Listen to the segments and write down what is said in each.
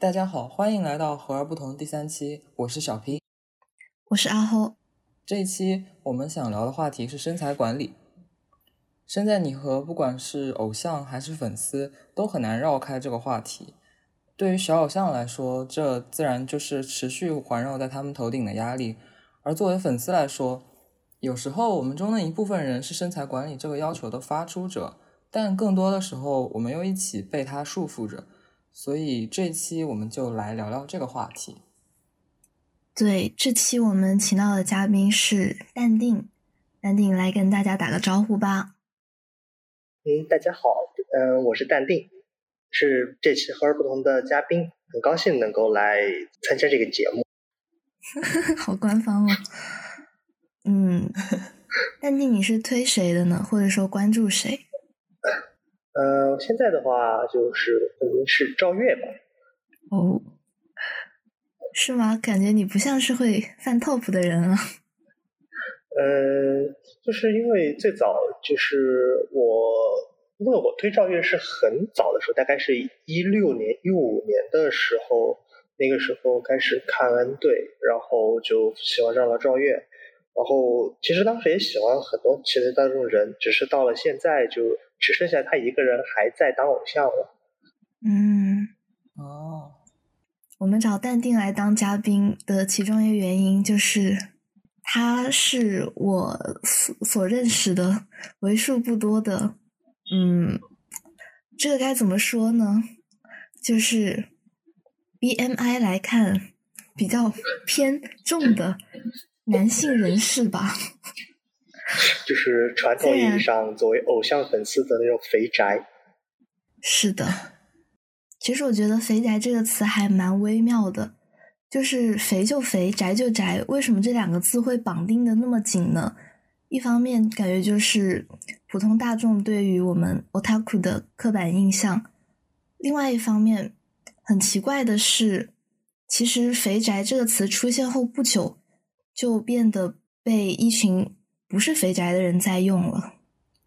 大家好，欢迎来到和而不同第三期，我是小 P，我是阿后。这一期我们想聊的话题是身材管理。身在你和不管是偶像还是粉丝，都很难绕开这个话题。对于小偶像来说，这自然就是持续环绕在他们头顶的压力；而作为粉丝来说，有时候我们中的一部分人是身材管理这个要求的发出者，但更多的时候，我们又一起被他束缚着。所以这期我们就来聊聊这个话题。对，这期我们请到的嘉宾是淡定，淡定来跟大家打个招呼吧。嗯，大家好，嗯，我是淡定，是这期和而不同的嘉宾，很高兴能够来参加这个节目。好官方哦。嗯，淡定，你是推谁的呢？或者说关注谁？呃，现在的话就是可能是赵月吧。哦，是吗？感觉你不像是会犯 top 的人啊。嗯，就是因为最早就是我，因为我推赵月是很早的时候，大概是一六年、一五年的时候，那个时候开始看 N 队，然后就喜欢上了赵月。然后其实当时也喜欢很多其他的人，只是到了现在就。只剩下他一个人还在当偶像了。嗯，哦，我们找淡定来当嘉宾的其中一个原因就是，他是我所所认识的为数不多的，嗯，这个该怎么说呢？就是 BMI 来看比较偏重的男性人士吧。就是传统意义上作为偶像粉丝的那种肥宅。是的，其实我觉得“肥宅”这个词还蛮微妙的，就是肥就肥，宅就宅，为什么这两个字会绑定的那么紧呢？一方面感觉就是普通大众对于我们 otaku 的刻板印象，另外一方面很奇怪的是，其实“肥宅”这个词出现后不久，就变得被一群。不是肥宅的人在用了，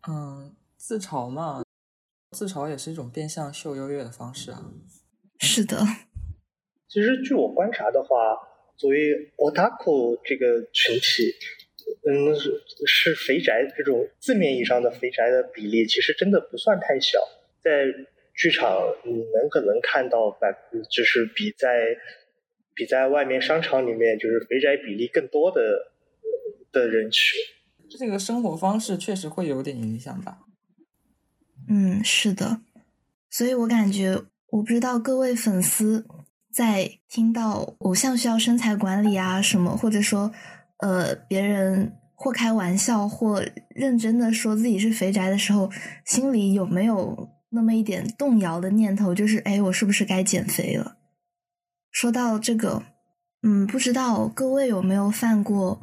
嗯，自嘲嘛，自嘲也是一种变相秀优越的方式啊。是的，其实据我观察的话，作为 otaku 这个群体，嗯，是肥宅这种字面意义上的肥宅的比例，其实真的不算太小。在剧场，你能可能看到百，就是比在比在外面商场里面，就是肥宅比例更多的的人群。这个生活方式确实会有点影响吧。嗯，是的，所以我感觉，我不知道各位粉丝在听到偶像需要身材管理啊什么，或者说，呃，别人或开玩笑或认真的说自己是肥宅的时候，心里有没有那么一点动摇的念头？就是，哎，我是不是该减肥了？说到这个，嗯，不知道各位有没有犯过？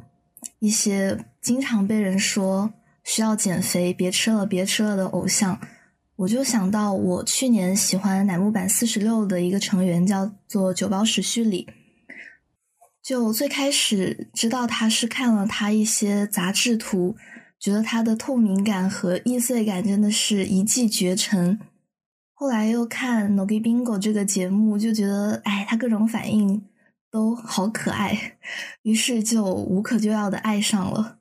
一些经常被人说需要减肥、别吃了、别吃了的偶像，我就想到我去年喜欢乃木坂四十六的一个成员，叫做九保史绪里。就最开始知道他是看了他一些杂志图，觉得他的透明感和易碎感真的是一骑绝尘。后来又看《Nogi Bingo》这个节目，就觉得哎，他各种反应。都好可爱，于是就无可救药的爱上了。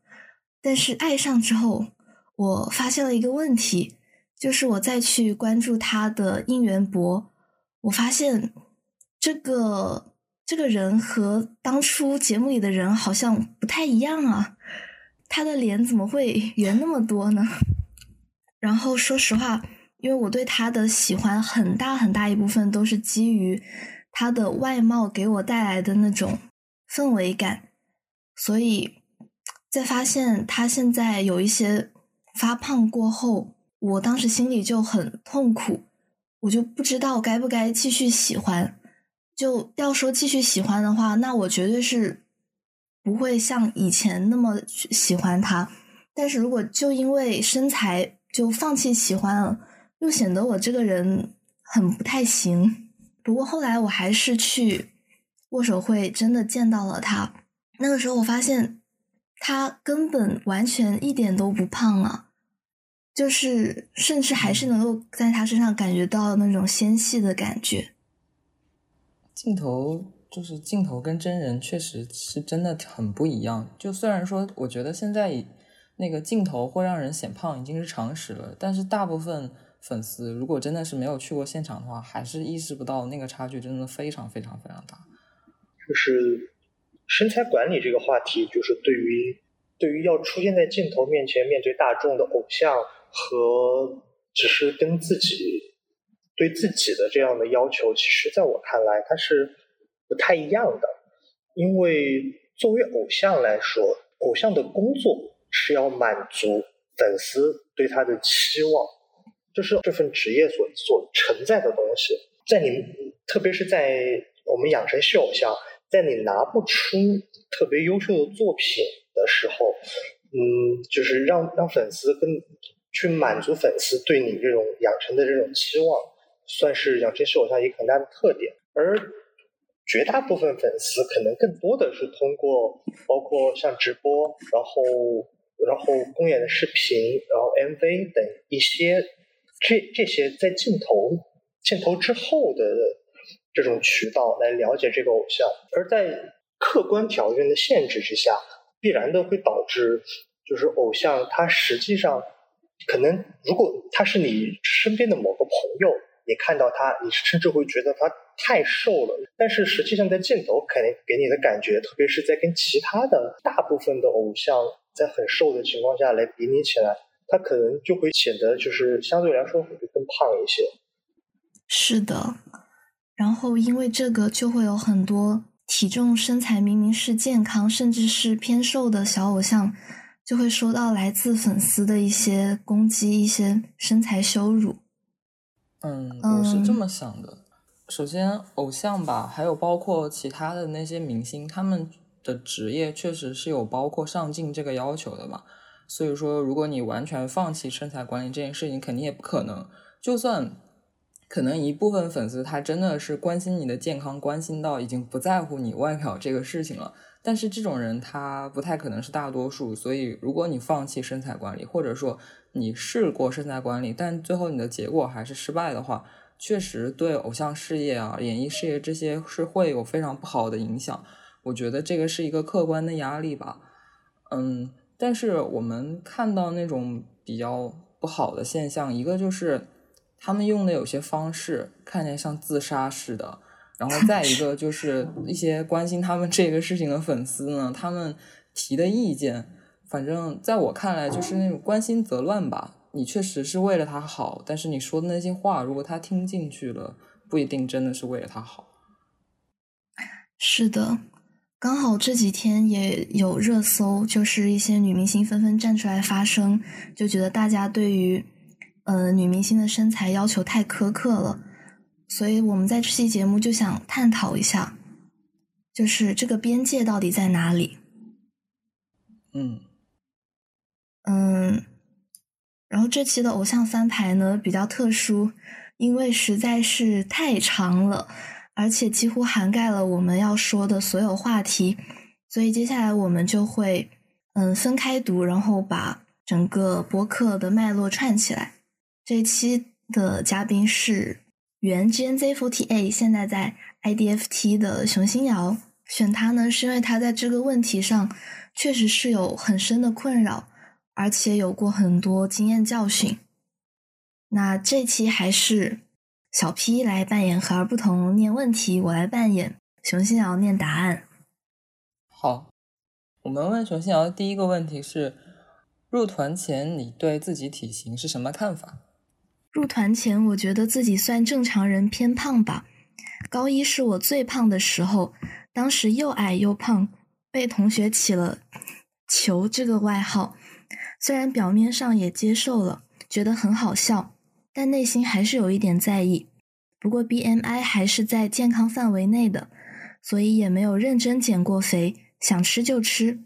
但是爱上之后，我发现了一个问题，就是我再去关注他的应援博，我发现这个这个人和当初节目里的人好像不太一样啊。他的脸怎么会圆那么多呢？然后说实话，因为我对他的喜欢很大很大一部分都是基于。他的外貌给我带来的那种氛围感，所以在发现他现在有一些发胖过后，我当时心里就很痛苦，我就不知道该不该继续喜欢。就要说继续喜欢的话，那我绝对是不会像以前那么喜欢他。但是如果就因为身材就放弃喜欢了，又显得我这个人很不太行。不过后来我还是去握手会，真的见到了他。那个时候我发现他根本完全一点都不胖啊，就是甚至还是能够在他身上感觉到那种纤细的感觉。镜头就是镜头跟真人确实是真的很不一样。就虽然说，我觉得现在那个镜头会让人显胖已经是常识了，但是大部分粉丝如果真的是没有去过现场的话，还是意识不到那个差距真的非常非常非常大。就是身材管理这个话题，就是对于对于要出现在镜头面前面对大众的偶像和只是跟自己。对自己的这样的要求，其实在我看来，它是不太一样的。因为作为偶像来说，偶像的工作是要满足粉丝对他的期望，这是这份职业所所承载的东西。在你，特别是在我们养成系偶像，在你拿不出特别优秀的作品的时候，嗯，就是让让粉丝跟去满足粉丝对你这种养成的这种期望。算是养成系偶像一个很大的特点，而绝大部分粉丝可能更多的是通过包括像直播，然后然后公演的视频，然后 MV 等一些这这些在镜头镜头之后的这种渠道来了解这个偶像，而在客观条件的限制之下，必然的会导致就是偶像他实际上可能如果他是你身边的某个朋友。你看到他，你甚至会觉得他太瘦了。但是实际上，在镜头肯定给你的感觉，特别是在跟其他的大部分的偶像在很瘦的情况下来比拟起来，他可能就会显得就是相对来说会更胖一些。是的，然后因为这个，就会有很多体重身材明明是健康，甚至是偏瘦的小偶像，就会收到来自粉丝的一些攻击，一些身材羞辱。嗯，我是这么想的。首先，偶像吧，还有包括其他的那些明星，他们的职业确实是有包括上镜这个要求的嘛。所以说，如果你完全放弃身材管理这件事情，肯定也不可能。就算可能一部分粉丝他真的是关心你的健康，关心到已经不在乎你外表这个事情了。但是这种人他不太可能是大多数，所以如果你放弃身材管理，或者说你试过身材管理，但最后你的结果还是失败的话，确实对偶像事业啊、演艺事业这些是会有非常不好的影响。我觉得这个是一个客观的压力吧。嗯，但是我们看到那种比较不好的现象，一个就是他们用的有些方式看起来像自杀似的。然后再一个就是 一些关心他们这个事情的粉丝呢，他们提的意见，反正在我看来就是那种关心则乱吧。你确实是为了他好，但是你说的那些话，如果他听进去了，不一定真的是为了他好。是的，刚好这几天也有热搜，就是一些女明星纷纷站出来发声，就觉得大家对于呃女明星的身材要求太苛刻了。所以我们在这期节目就想探讨一下，就是这个边界到底在哪里？嗯嗯，然后这期的偶像翻牌呢比较特殊，因为实在是太长了，而且几乎涵盖了我们要说的所有话题，所以接下来我们就会嗯分开读，然后把整个播客的脉络串起来。这一期的嘉宾是。原 GNZ48 现在在 IDFT 的熊新瑶选他呢，是因为他在这个问题上确实是有很深的困扰，而且有过很多经验教训。那这期还是小 P 来扮演和而不同念问题，我来扮演熊新瑶念答案。好，我们问熊新瑶第一个问题是：入团前你对自己体型是什么看法？入团前，我觉得自己算正常人偏胖吧。高一是我最胖的时候，当时又矮又胖，被同学起了“球”这个外号。虽然表面上也接受了，觉得很好笑，但内心还是有一点在意。不过 BMI 还是在健康范围内的，所以也没有认真减过肥，想吃就吃。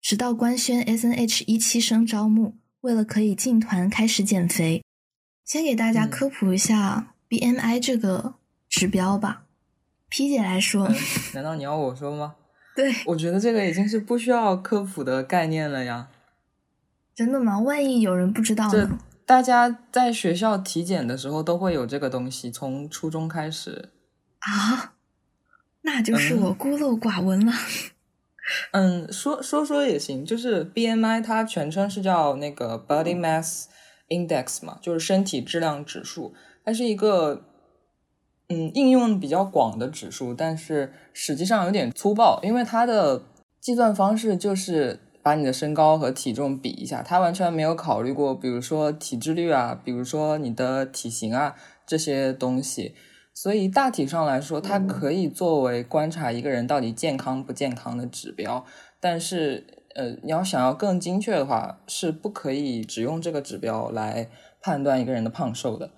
直到官宣 SNH 一期生招募，为了可以进团，开始减肥。先给大家科普一下 BMI 这个指标吧。P 姐来说，难道你要我说吗？对，我觉得这个已经是不需要科普的概念了呀。真的吗？万一有人不知道呢？大家在学校体检的时候都会有这个东西，从初中开始啊。那就是我孤陋寡闻了。嗯，说说说也行，就是 BMI 它全称是叫那个 Body Mass Index 嘛，就是身体质量指数，它是一个嗯应用比较广的指数，但是实际上有点粗暴，因为它的计算方式就是把你的身高和体重比一下，它完全没有考虑过，比如说体脂率啊，比如说你的体型啊这些东西。所以大体上来说，它可以作为观察一个人到底健康不健康的指标。但是，呃，你要想要更精确的话，是不可以只用这个指标来判断一个人的胖瘦的。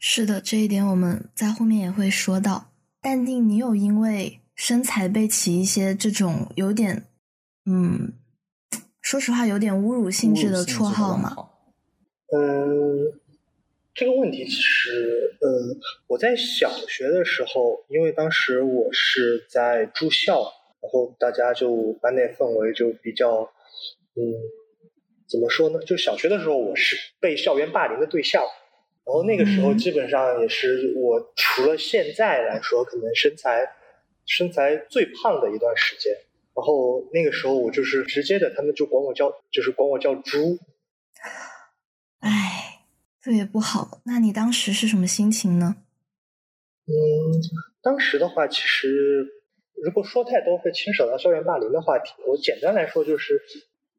是的，这一点我们在后面也会说到。淡定，你有因为身材被起一些这种有点，嗯，说实话有点侮辱性质的绰号吗？嗯。这个问题其实，呃，我在小学的时候，因为当时我是在住校，然后大家就班内氛围就比较，嗯，怎么说呢？就小学的时候，我是被校园霸凌的对象，然后那个时候基本上也是我除了现在来说，可能身材身材最胖的一段时间。然后那个时候我就是直接的，他们就管我叫，就是管我叫猪。唉。特别不好，那你当时是什么心情呢？嗯，当时的话，其实如果说太多会牵扯到校园霸凌的话题，我简单来说就是，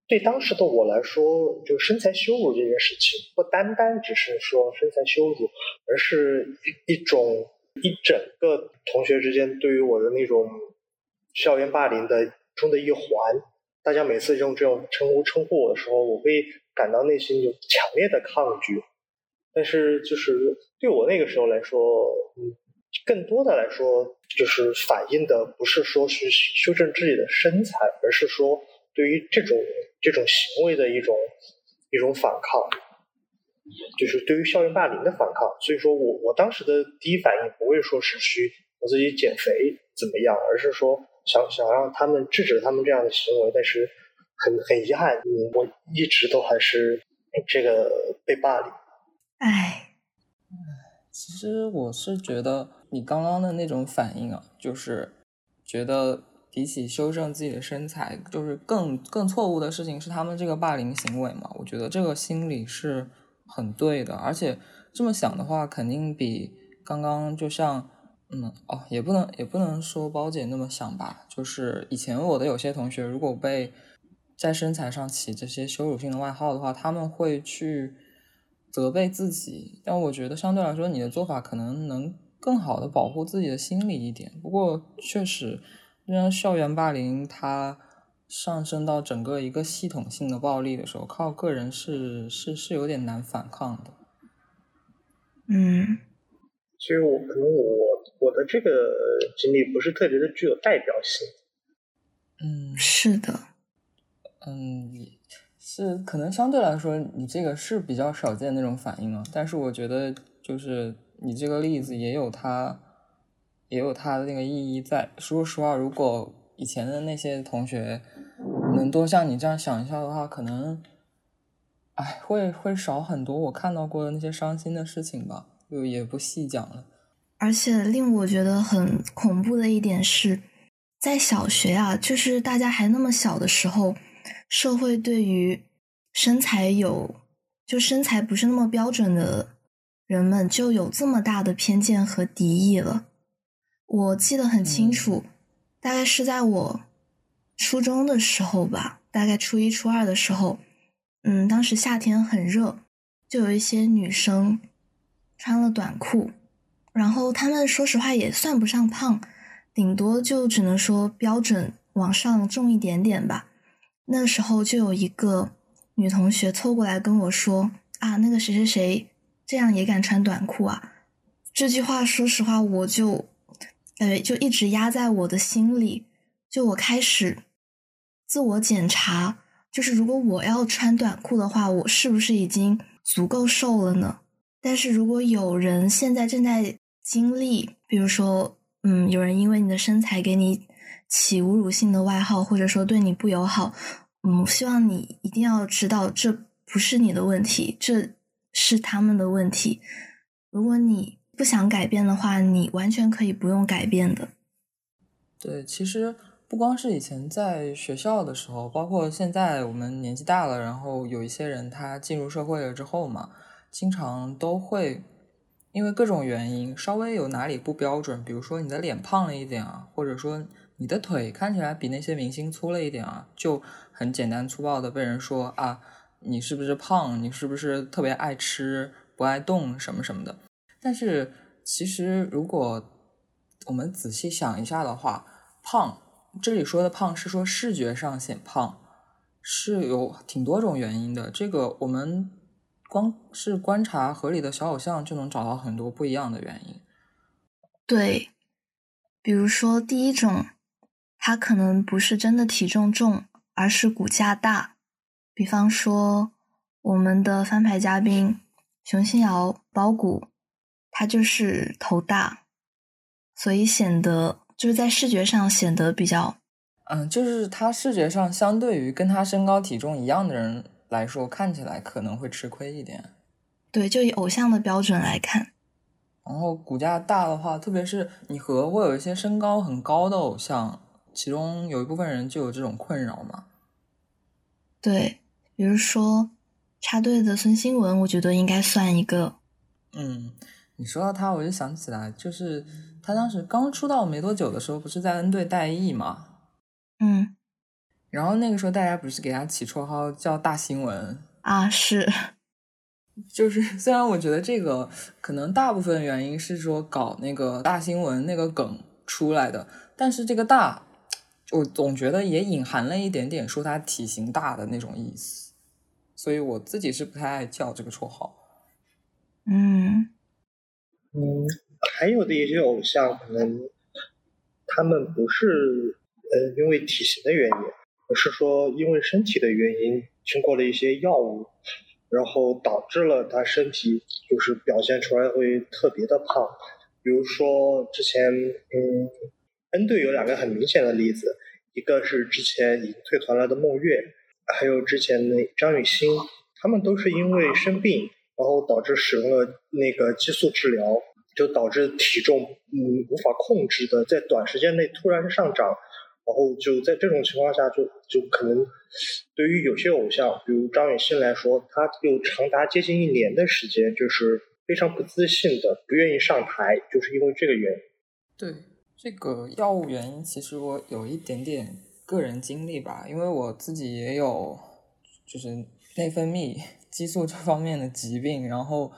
对当时的我来说，就身材羞辱这件事情，不单单只是说身材羞辱，而是一一种一整个同学之间对于我的那种校园霸凌的中的一环。大家每次用这种称呼称呼我的时候，我会感到内心有强烈的抗拒。但是，就是对我那个时候来说，嗯，更多的来说，就是反映的不是说是修正自己的身材，而是说对于这种这种行为的一种一种反抗，就是对于校园霸凌的反抗。所以说我我当时的第一反应不会说是去我自己减肥怎么样，而是说想想让他们制止他们这样的行为。但是很很遗憾，嗯，我一直都还是这个被霸凌。唉，其实我是觉得你刚刚的那种反应啊，就是觉得比起修正自己的身材，就是更更错误的事情是他们这个霸凌行为嘛。我觉得这个心理是很对的，而且这么想的话，肯定比刚刚就像嗯哦，也不能也不能说包姐那么想吧。就是以前我的有些同学，如果被在身材上起这些羞辱性的外号的话，他们会去。责备自己，但我觉得相对来说，你的做法可能能更好的保护自己的心理一点。不过，确实，让校园霸凌它上升到整个一个系统性的暴力的时候，靠个人是是是有点难反抗的。嗯，其实我可能我我的这个经历不是特别的具有代表性。嗯，是的，嗯。是可能相对来说，你这个是比较少见那种反应啊。但是我觉得，就是你这个例子也有它，也有它的那个意义在。说实话，如果以前的那些同学能多像你这样想一下的话，可能，哎，会会少很多我看到过的那些伤心的事情吧。就也不细讲了。而且令我觉得很恐怖的一点是，在小学啊，就是大家还那么小的时候，社会对于身材有，就身材不是那么标准的人们就有这么大的偏见和敌意了。我记得很清楚，大概是在我初中的时候吧，大概初一初二的时候，嗯，当时夏天很热，就有一些女生穿了短裤，然后她们说实话也算不上胖，顶多就只能说标准往上重一点点吧。那时候就有一个。女同学凑过来跟我说：“啊，那个谁谁谁这样也敢穿短裤啊？”这句话，说实话，我就感觉就一直压在我的心里。就我开始自我检查，就是如果我要穿短裤的话，我是不是已经足够瘦了呢？但是如果有人现在正在经历，比如说，嗯，有人因为你的身材给你起侮辱性的外号，或者说对你不友好。嗯，希望你一定要知道，这不是你的问题，这是他们的问题。如果你不想改变的话，你完全可以不用改变的。对，其实不光是以前在学校的时候，包括现在我们年纪大了，然后有一些人他进入社会了之后嘛，经常都会因为各种原因稍微有哪里不标准，比如说你的脸胖了一点啊，或者说你的腿看起来比那些明星粗了一点啊，就很简单粗暴的被人说啊，你是不是胖？你是不是特别爱吃不爱动什么什么的？但是其实如果我们仔细想一下的话，胖，这里说的胖是说视觉上显胖，是有挺多种原因的。这个我们光是观察合理的小偶像就能找到很多不一样的原因。对，比如说第一种，他可能不是真的体重重，而是骨架大。比方说我们的翻牌嘉宾熊心瑶、包谷，他就是头大，所以显得。就是在视觉上显得比较，嗯，就是他视觉上相对于跟他身高体重一样的人来说，看起来可能会吃亏一点。对，就以偶像的标准来看，然后骨架大的话，特别是你和会有一些身高很高的偶像，其中有一部分人就有这种困扰嘛。对，比如说插队的孙兴文，我觉得应该算一个。嗯，你说到他，我就想起来，就是。他当时刚出道没多久的时候，不是在 N 队待役嘛？嗯，然后那个时候大家不是给他起绰号叫大新闻啊？是，就是虽然我觉得这个可能大部分原因是说搞那个大新闻那个梗出来的，但是这个大，我总觉得也隐含了一点点说他体型大的那种意思，所以我自己是不太爱叫这个绰号。嗯嗯。还有的一些偶像，可能他们不是呃因为体型的原因，而是说因为身体的原因，经过了一些药物，然后导致了他身体就是表现出来会特别的胖。比如说之前，嗯，N 队有两个很明显的例子，一个是之前已经退团了的梦月，还有之前的张雨欣，他们都是因为生病，然后导致使用了那个激素治疗。就导致体重嗯无法控制的在短时间内突然上涨，然后就在这种情况下就就可能对于有些偶像，比如张雨欣来说，他有长达接近一年的时间就是非常不自信的，不愿意上台，就是因为这个原因。对这个药物原因，其实我有一点点个人经历吧，因为我自己也有就是内分泌激素这方面的疾病，然后。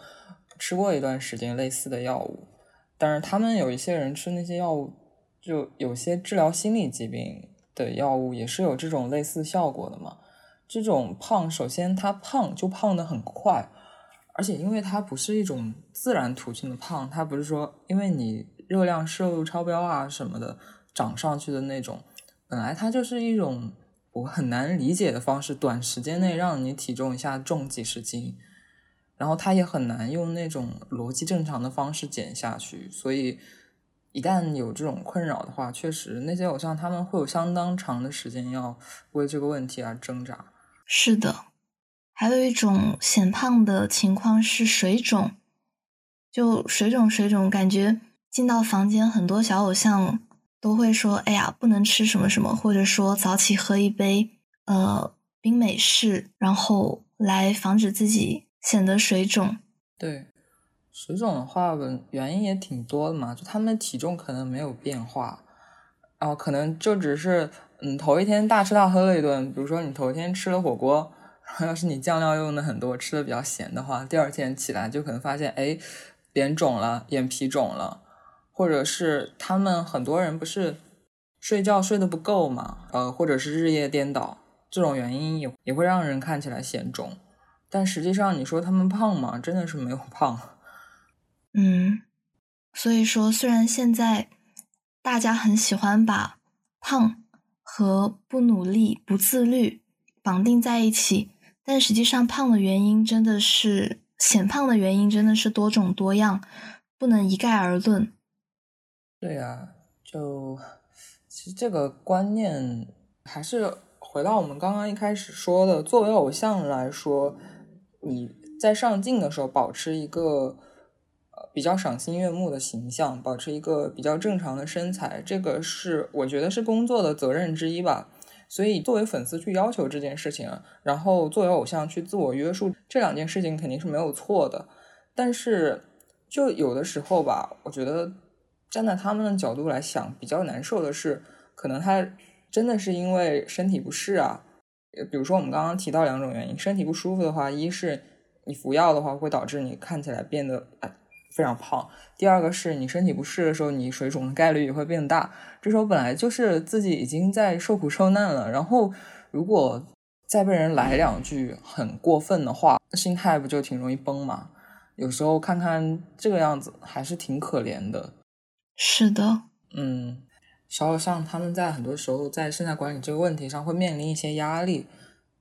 吃过一段时间类似的药物，但是他们有一些人吃那些药物，就有些治疗心理疾病的药物也是有这种类似效果的嘛。这种胖，首先它胖就胖的很快，而且因为它不是一种自然途径的胖，它不是说因为你热量摄入超标啊什么的长上去的那种，本来它就是一种我很难理解的方式，短时间内让你体重一下重几十斤。然后他也很难用那种逻辑正常的方式减下去，所以一旦有这种困扰的话，确实那些偶像他们会有相当长的时间要为这个问题而挣扎。是的，还有一种显胖的情况是水肿，就水肿水肿，感觉进到房间很多小偶像都会说：“哎呀，不能吃什么什么，或者说早起喝一杯呃冰美式，然后来防止自己。”显得水肿，对，水肿的话，原因也挺多的嘛。就他们体重可能没有变化，然后可能就只是，嗯，头一天大吃大喝了一顿，比如说你头一天吃了火锅，要是你酱料用的很多，吃的比较咸的话，第二天起来就可能发现，哎，脸肿了，眼皮肿了，或者是他们很多人不是睡觉睡得不够嘛，呃，或者是日夜颠倒，这种原因也也会让人看起来显肿。但实际上，你说他们胖吗？真的是没有 胖。嗯，所以说，虽然现在大家很喜欢把胖和不努力、不自律绑定在一起，但实际上，胖的原因真的是显胖的原因真的是多种多样，不能一概而论。对呀，就其实这个观念还是回到我们刚刚一开始说的，作为偶像来说。你在上镜的时候保持一个呃比较赏心悦目的形象，保持一个比较正常的身材，这个是我觉得是工作的责任之一吧。所以作为粉丝去要求这件事情，然后作为偶像去自我约束，这两件事情肯定是没有错的。但是就有的时候吧，我觉得站在他们的角度来想，比较难受的是，可能他真的是因为身体不适啊。比如说我们刚刚提到两种原因，身体不舒服的话，一是你服药的话会导致你看起来变得非常胖；第二个是你身体不适的时候，你水肿的概率也会变大。这时候本来就是自己已经在受苦受难了，然后如果再被人来两句很过分的话，心态不就挺容易崩吗？有时候看看这个样子，还是挺可怜的。是的，嗯。小偶像他们在很多时候在身材管理这个问题上会面临一些压力，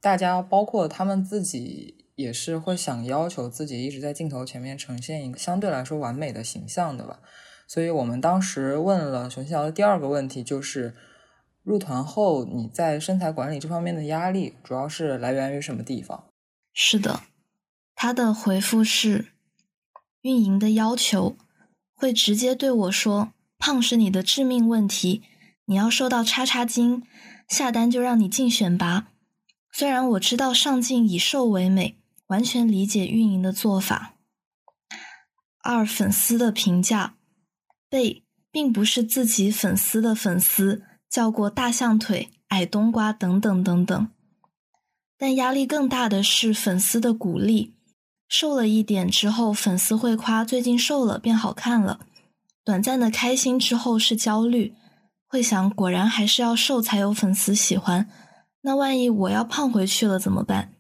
大家包括他们自己也是会想要求自己一直在镜头前面呈现一个相对来说完美的形象的吧。所以我们当时问了熊小的第二个问题，就是入团后你在身材管理这方面的压力主要是来源于什么地方？是的，他的回复是运营的要求会直接对我说。胖是你的致命问题，你要瘦到叉叉斤，下单就让你进选拔。虽然我知道上镜以瘦为美，完全理解运营的做法。二粉丝的评价，被并不是自己粉丝的粉丝叫过大象腿、矮冬瓜等等等等，但压力更大的是粉丝的鼓励。瘦了一点之后，粉丝会夸最近瘦了，变好看了。短暂的开心之后是焦虑，会想果然还是要瘦才有粉丝喜欢。那万一我要胖回去了怎么办？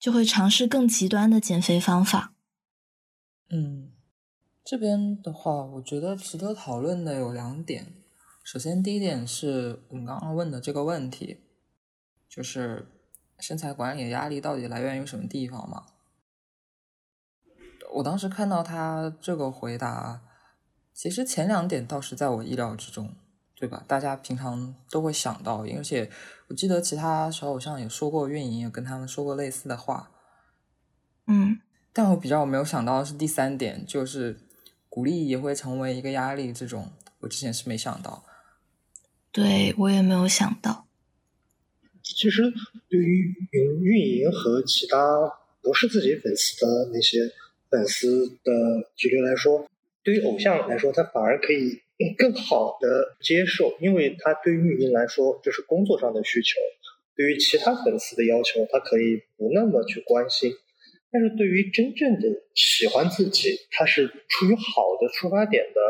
就会尝试更极端的减肥方法。嗯，这边的话，我觉得值得讨论的有两点。首先，第一点是我们刚刚问的这个问题，就是身材管理的压力到底来源于什么地方嘛？我当时看到他这个回答。其实前两点倒是在我意料之中，对吧？大家平常都会想到，而且我记得其他小偶像也说过，运营也跟他们说过类似的话。嗯，但我比较没有想到的是第三点，就是鼓励也会成为一个压力，这种我之前是没想到。对我也没有想到。其实对于运运营和其他不是自己粉丝的那些粉丝的几率来说。对于偶像来说，他反而可以更好的接受，因为他对于运营来说这是工作上的需求。对于其他粉丝的要求，他可以不那么去关心。但是对于真正的喜欢自己，他是出于好的出发点的，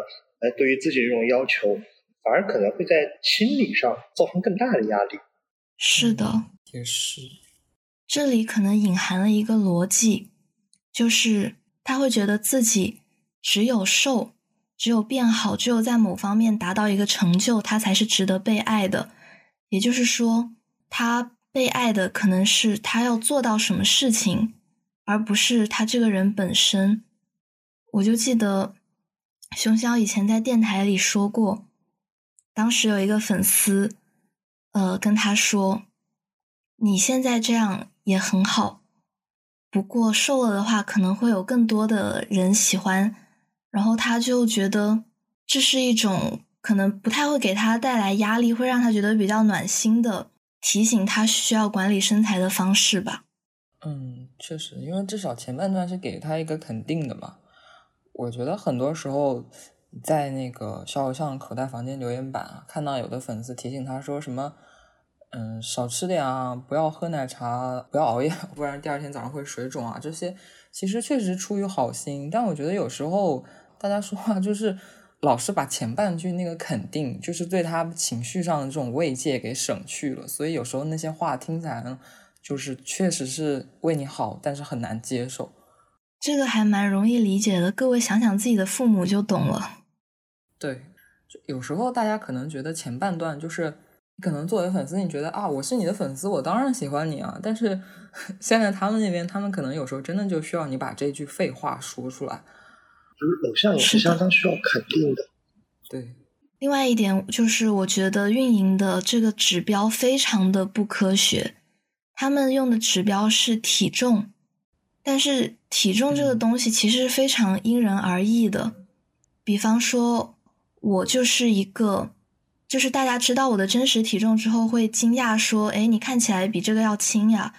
来对于自己这种要求，反而可能会在心理上造成更大的压力。是的，也是。这里可能隐含了一个逻辑，就是他会觉得自己。只有瘦，只有变好，只有在某方面达到一个成就，他才是值得被爱的。也就是说，他被爱的可能是他要做到什么事情，而不是他这个人本身。我就记得熊小以前在电台里说过，当时有一个粉丝，呃，跟他说：“你现在这样也很好，不过瘦了的话，可能会有更多的人喜欢。”然后他就觉得这是一种可能不太会给他带来压力，会让他觉得比较暖心的提醒他需要管理身材的方式吧。嗯，确实，因为至少前半段是给他一个肯定的嘛。我觉得很多时候在那个小偶像口袋房间留言板，看到有的粉丝提醒他说什么，嗯，少吃点啊，不要喝奶茶，不要熬夜，不然第二天早上会水肿啊，这些其实确实出于好心，但我觉得有时候。大家说话就是老是把前半句那个肯定，就是对他情绪上的这种慰藉给省去了，所以有时候那些话听起来就是确实是为你好，但是很难接受。这个还蛮容易理解的，各位想想自己的父母就懂了。对，就有时候大家可能觉得前半段就是你可能作为粉丝，你觉得啊我是你的粉丝，我当然喜欢你啊，但是 现在他们那边，他们可能有时候真的就需要你把这句废话说出来。就是偶像也是相当需要肯定的，对。另外一点就是，我觉得运营的这个指标非常的不科学，他们用的指标是体重，但是体重这个东西其实是非常因人而异的。比方说，我就是一个，就是大家知道我的真实体重之后会惊讶说：“哎，你看起来比这个要轻呀。”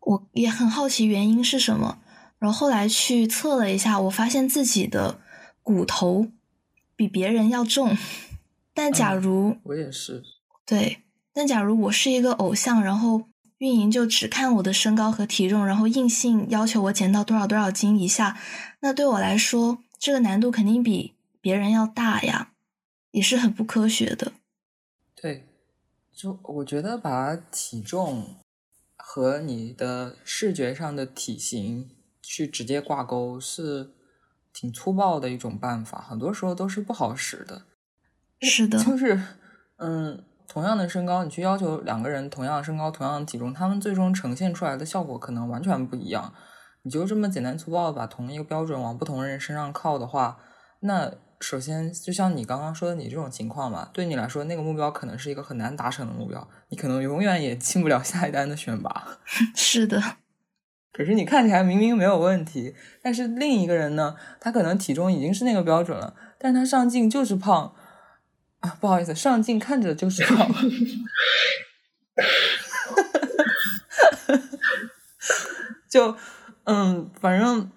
我也很好奇原因是什么。然后后来去测了一下，我发现自己的骨头比别人要重。但假如我也是对，但假如我是一个偶像，然后。运营就只看我的身高和体重，然后硬性要求我减到多少多少斤以下，那对我来说，这个难度肯定比别人要大呀，也是很不科学的。对，就我觉得把体重和你的视觉上的体型去直接挂钩是挺粗暴的一种办法，很多时候都是不好使的。是的，就是嗯。同样的身高，你去要求两个人同样身高、同样的体重，他们最终呈现出来的效果可能完全不一样。你就这么简单粗暴的把同一个标准往不同人身上靠的话，那首先就像你刚刚说的你这种情况嘛，对你来说那个目标可能是一个很难达成的目标，你可能永远也进不了下一单的选拔。是的，可是你看起来明明没有问题，但是另一个人呢，他可能体重已经是那个标准了，但是他上镜就是胖。啊，不好意思，上镜看着就是胖，就嗯，反正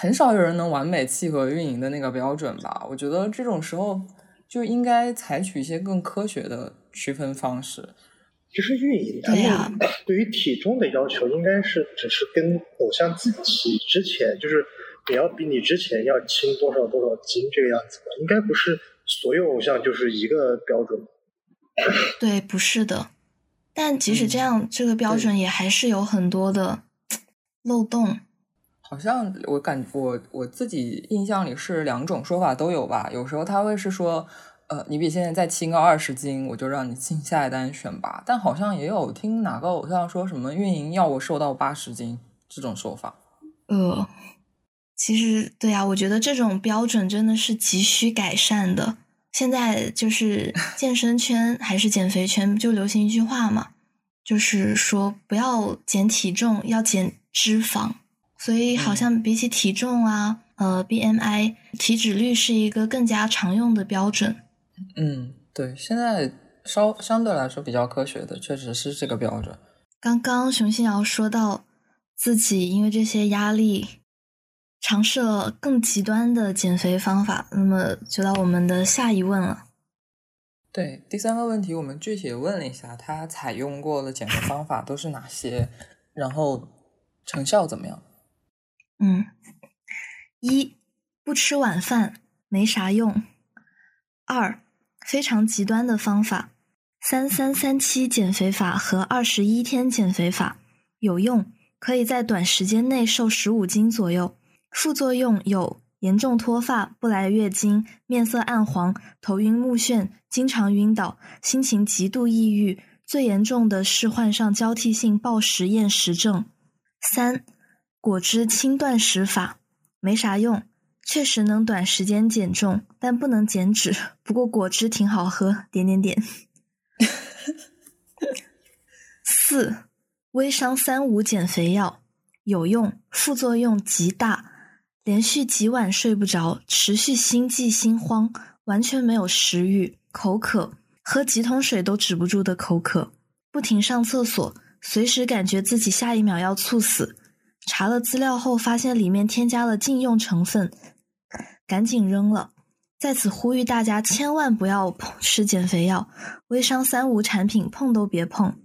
很少有人能完美契合运营的那个标准吧。我觉得这种时候就应该采取一些更科学的区分方式。其实运营他们对于体重的要求，应该是只是跟偶像自己之前，就是你要比你之前要轻多少多少斤这个样子吧，应该不是。所有偶像就是一个标准，对，不是的。但即使这样，这个标准也还是有很多的漏洞。好像我感我我自己印象里是两种说法都有吧。有时候他会是说，呃，你比现在再轻个二十斤，我就让你进下一单选拔。但好像也有听哪个偶像说什么运营要我瘦到八十斤这种说法。呃。其实，对呀，我觉得这种标准真的是急需改善的。现在就是 健身圈还是减肥圈，就流行一句话嘛，就是说不要减体重，要减脂肪。所以好像比起体重啊，呃，BMI 体脂率是一个更加常用的标准。嗯，对，现在稍相对来说比较科学的，确实是这个标准。刚刚熊心瑶说到自己因为这些压力。尝试了更极端的减肥方法，那么就到我们的下一问了。对，第三个问题我们具体问了一下，他采用过的减肥方法都是哪些，然后成效怎么样？嗯，一不吃晚饭没啥用。二非常极端的方法，三三三七减肥法和二十一天减肥法有用，可以在短时间内瘦十五斤左右。副作用有严重脱发、不来月经、面色暗黄、头晕目眩、经常晕倒、心情极度抑郁，最严重的是患上交替性暴食厌食症。三、果汁轻断食法没啥用，确实能短时间减重，但不能减脂。不过果汁挺好喝。点点点。四、微商三无减肥药有用，副作用极大。连续几晚睡不着，持续心悸心慌，完全没有食欲，口渴，喝几桶水都止不住的口渴，不停上厕所，随时感觉自己下一秒要猝死。查了资料后发现里面添加了禁用成分，赶紧扔了。在此呼吁大家千万不要碰吃减肥药，微商三无产品碰都别碰。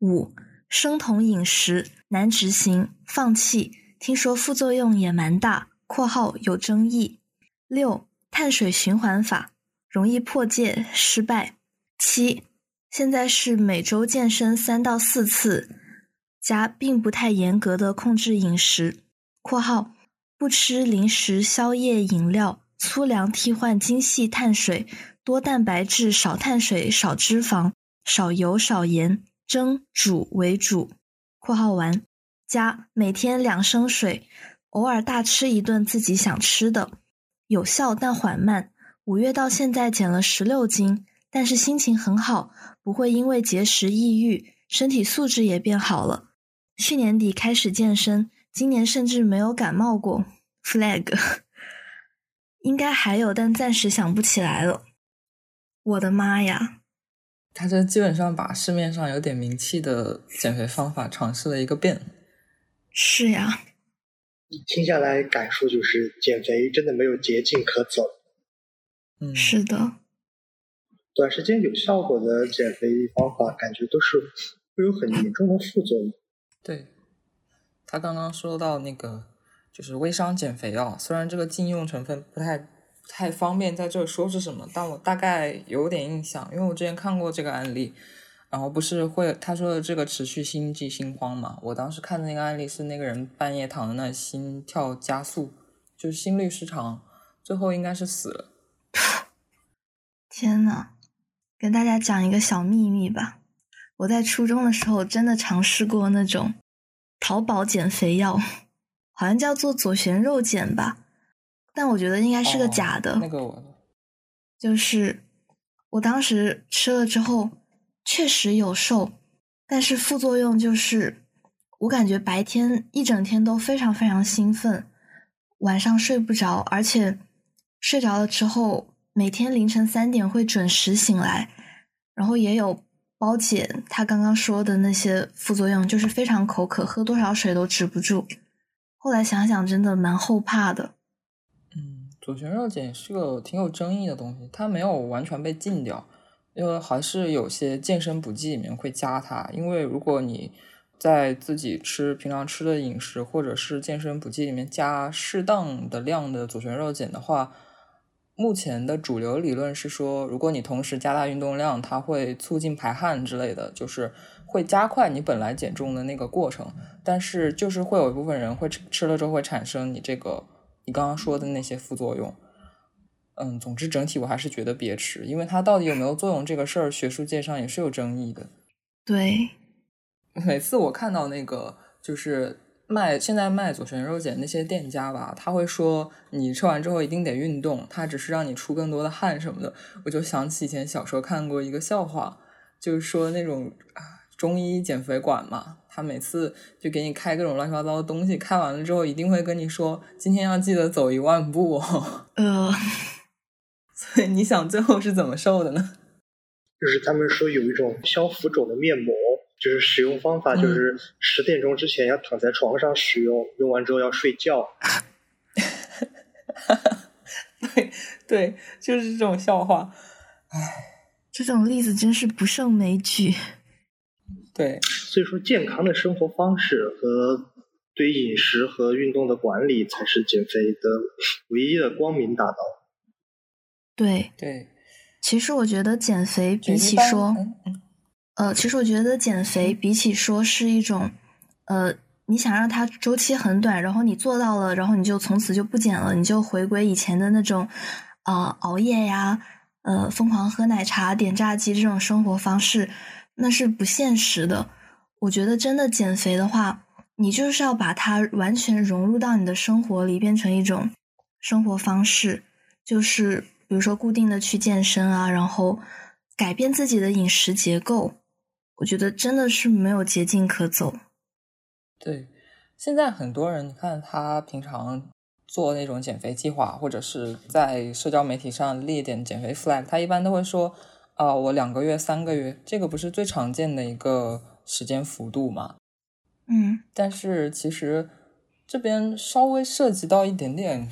五生酮饮食难执行，放弃。听说副作用也蛮大（括号有争议）。六、碳水循环法容易破戒失败。七、现在是每周健身三到四次，加并不太严格的控制饮食（括号不吃零食、宵夜、饮料，粗粮替换精细碳水，多蛋白质、少碳水、少脂肪、少油、少盐，蒸煮为主）（括号完）。加每天两升水，偶尔大吃一顿自己想吃的，有效但缓慢。五月到现在减了十六斤，但是心情很好，不会因为节食抑郁，身体素质也变好了。去年底开始健身，今年甚至没有感冒过。flag 应该还有，但暂时想不起来了。我的妈呀！他这基本上把市面上有点名气的减肥方法尝试了一个遍。是呀，听下来感受就是减肥真的没有捷径可走。嗯，是的。短时间有效果的减肥方法，感觉都是会有很严重的副作用。对，他刚刚说到那个就是微商减肥药，虽然这个禁用成分不太不太方便在这说是什么，但我大概有点印象，因为我之前看过这个案例，然后不是会他说的这个持续心悸心慌嘛，我当时看的那个案例是那个人半夜躺在那心跳加速，就是心律失常，最后应该是死了。天呐！跟大家讲一个小秘密吧，我在初中的时候真的尝试过那种淘宝减肥药，好像叫做左旋肉碱吧，但我觉得应该是个假的。那个我，就是我当时吃了之后确实有瘦，但是副作用就是我感觉白天一整天都非常非常兴奋，晚上睡不着，而且睡着了之后。每天凌晨三点会准时醒来，然后也有包姐她刚刚说的那些副作用，就是非常口渴，喝多少水都止不住。后来想想，真的蛮后怕的。嗯，左旋肉碱是个挺有争议的东西，它没有完全被禁掉，因为还是有些健身补剂里面会加它。因为如果你在自己吃平常吃的饮食或者是健身补剂里面加适当的量的左旋肉碱的话，目前的主流理论是说，如果你同时加大运动量，它会促进排汗之类的，就是会加快你本来减重的那个过程。但是就是会有一部分人会吃吃了之后会产生你这个你刚刚说的那些副作用。嗯，总之整体我还是觉得别吃，因为它到底有没有作用这个事儿，学术界上也是有争议的。对，每次我看到那个就是。卖现在卖左旋肉碱那些店家吧，他会说你吃完之后一定得运动，他只是让你出更多的汗什么的。我就想起以前小时候看过一个笑话，就是说那种中医减肥馆嘛，他每次就给你开各种乱七八糟的东西，开完了之后一定会跟你说今天要记得走一万步哦。呃，所以你想最后是怎么瘦的呢？就是他们说有一种消浮肿的面膜。就是使用方法，就是十点钟之前要躺在床上使用，用完之后要睡觉。对对，就是这种笑话。唉，这种例子真是不胜枚举。对，所以说健康的生活方式和对饮食和运动的管理，才是减肥的唯一的光明大道。对对，其实我觉得减肥比起说。呃，其实我觉得减肥比起说是一种，呃，你想让它周期很短，然后你做到了，然后你就从此就不减了，你就回归以前的那种，啊，熬夜呀，呃，疯狂喝奶茶、点炸鸡这种生活方式，那是不现实的。我觉得真的减肥的话，你就是要把它完全融入到你的生活里，变成一种生活方式，就是比如说固定的去健身啊，然后改变自己的饮食结构。我觉得真的是没有捷径可走。对，现在很多人，你看他平常做那种减肥计划，或者是在社交媒体上列点减肥 flag，他一般都会说：“啊，我两个月、三个月，这个不是最常见的一个时间幅度嘛？”嗯，但是其实这边稍微涉及到一点点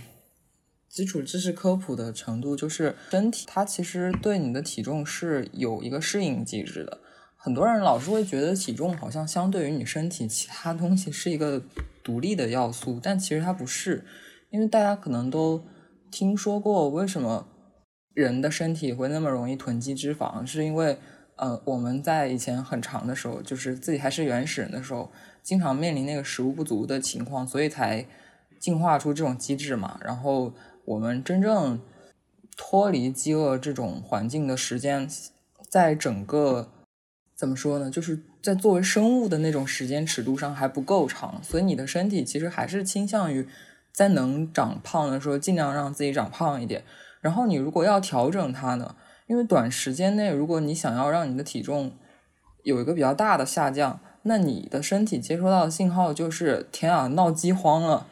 基础知识科普的程度，就是身体它其实对你的体重是有一个适应机制的。很多人老是会觉得体重好像相对于你身体其他东西是一个独立的要素，但其实它不是。因为大家可能都听说过，为什么人的身体会那么容易囤积脂肪，是因为呃我们在以前很长的时候，就是自己还是原始人的时候，经常面临那个食物不足的情况，所以才进化出这种机制嘛。然后我们真正脱离饥饿这种环境的时间，在整个怎么说呢？就是在作为生物的那种时间尺度上还不够长，所以你的身体其实还是倾向于在能长胖的时候尽量让自己长胖一点。然后你如果要调整它呢，因为短时间内如果你想要让你的体重有一个比较大的下降，那你的身体接收到的信号就是天啊，闹饥荒了，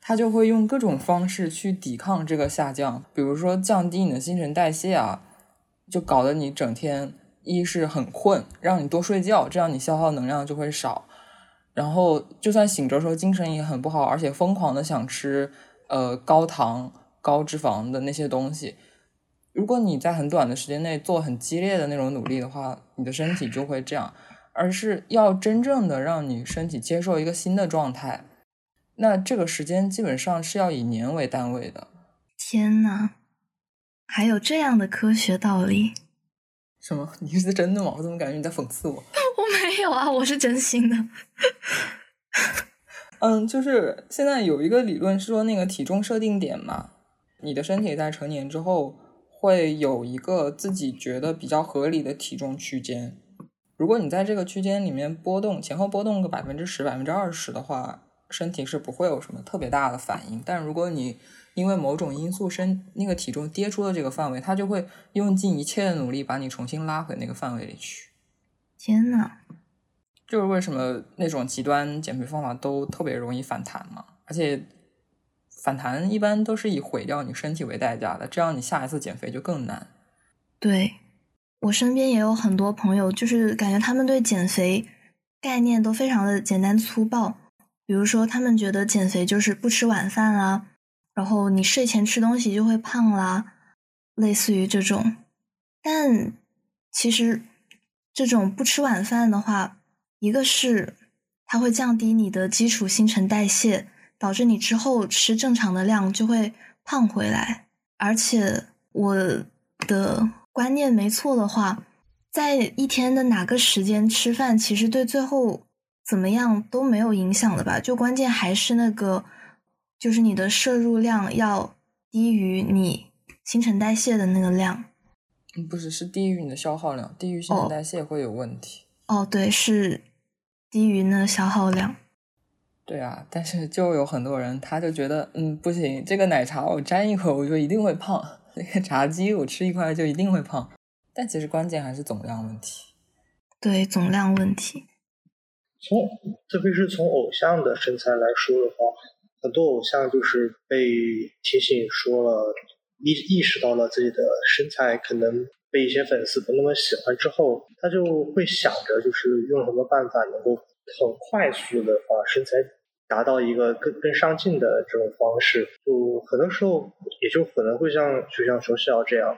它就会用各种方式去抵抗这个下降，比如说降低你的新陈代谢啊，就搞得你整天一是很困，让你多睡觉，这样你消耗能量就会少。然后就算醒着时候精神也很不好，而且疯狂的想吃呃高糖高脂肪的那些东西。如果你在很短的时间内做很激烈的那种努力的话，你的身体就会这样。而是要真正的让你身体接受一个新的状态，那这个时间基本上是要以年为单位的。天呐，还有这样的科学道理？什么？你是真的吗？我怎么感觉你在讽刺我？我没有啊，我是真心的。嗯，就是现在有一个理论是说，那个体重设定点嘛，你的身体在成年之后会有一个自己觉得比较合理的体重区间。如果你在这个区间里面波动，前后波动个百分之十、百分之二十的话，身体是不会有什么特别大的反应。但如果你因为某种因素身那个体重跌出了这个范围，他就会用尽一切的努力把你重新拉回那个范围里去。天呐！就是为什么那种极端减肥方法都特别容易反弹嘛？而且反弹一般都是以毁掉你身体为代价的，这样你下一次减肥就更难。对，我身边也有很多朋友，就是感觉他们对减肥概念都非常的简单粗暴。比如说，他们觉得减肥就是不吃晚饭啦，然后你睡前吃东西就会胖啦，类似于这种。但其实这种不吃晚饭的话，一个是它会降低你的基础新陈代谢，导致你之后吃正常的量就会胖回来。而且我的观念没错的话，在一天的哪个时间吃饭，其实对最后怎么样都没有影响的吧？就关键还是那个，就是你的摄入量要低于你新陈代谢的那个量。嗯，不是，是低于你的消耗量，低于新陈代谢会有问题。哦，对，是。低于那消耗量，对啊，但是就有很多人，他就觉得，嗯，不行，这个奶茶我沾一口我就一定会胖，那个炸鸡我吃一块就一定会胖。但其实关键还是总量问题。对，总量问题。从特别是从偶像的身材来说的话，很多偶像就是被提醒说了，意意识到了自己的身材可能。被一些粉丝不那么喜欢之后，他就会想着，就是用什么办法能够很快速的把身材达到一个更更上进的这种方式。就很多时候，也就可能会像就像说笑这样，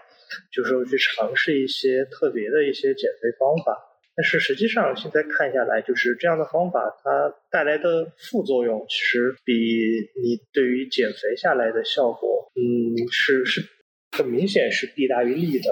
就是去尝试一些特别的一些减肥方法。但是实际上现在看下来，就是这样的方法它带来的副作用，其实比你对于减肥下来的效果，嗯，是是很明显是弊大于利的。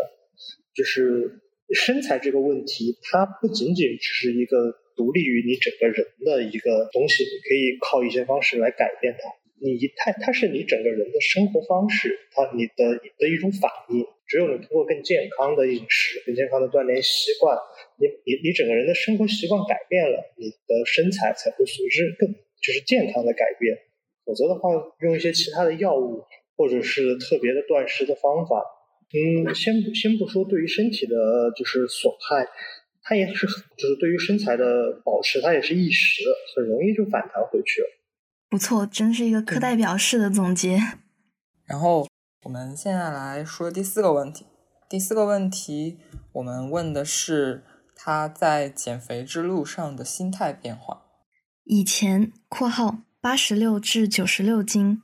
就是身材这个问题，它不仅仅只是一个独立于你整个人的一个东西，你可以靠一些方式来改变它。你它它是你整个人的生活方式，它你的你的一种反应。只有你通过更健康的饮食、更健康的锻炼习惯，你你你整个人的生活习惯改变了，你的身材才会随之更就是健康的改变。否则的话，用一些其他的药物或者是特别的断食的方法。嗯，先先不说对于身体的就是损害，它也是就是对于身材的保持，它也是一时，很容易就反弹回去了。不错，真是一个课代表式的总结。然后我们现在来说第四个问题。第四个问题，我们问的是他在减肥之路上的心态变化。以前（括号八十六至九十六斤），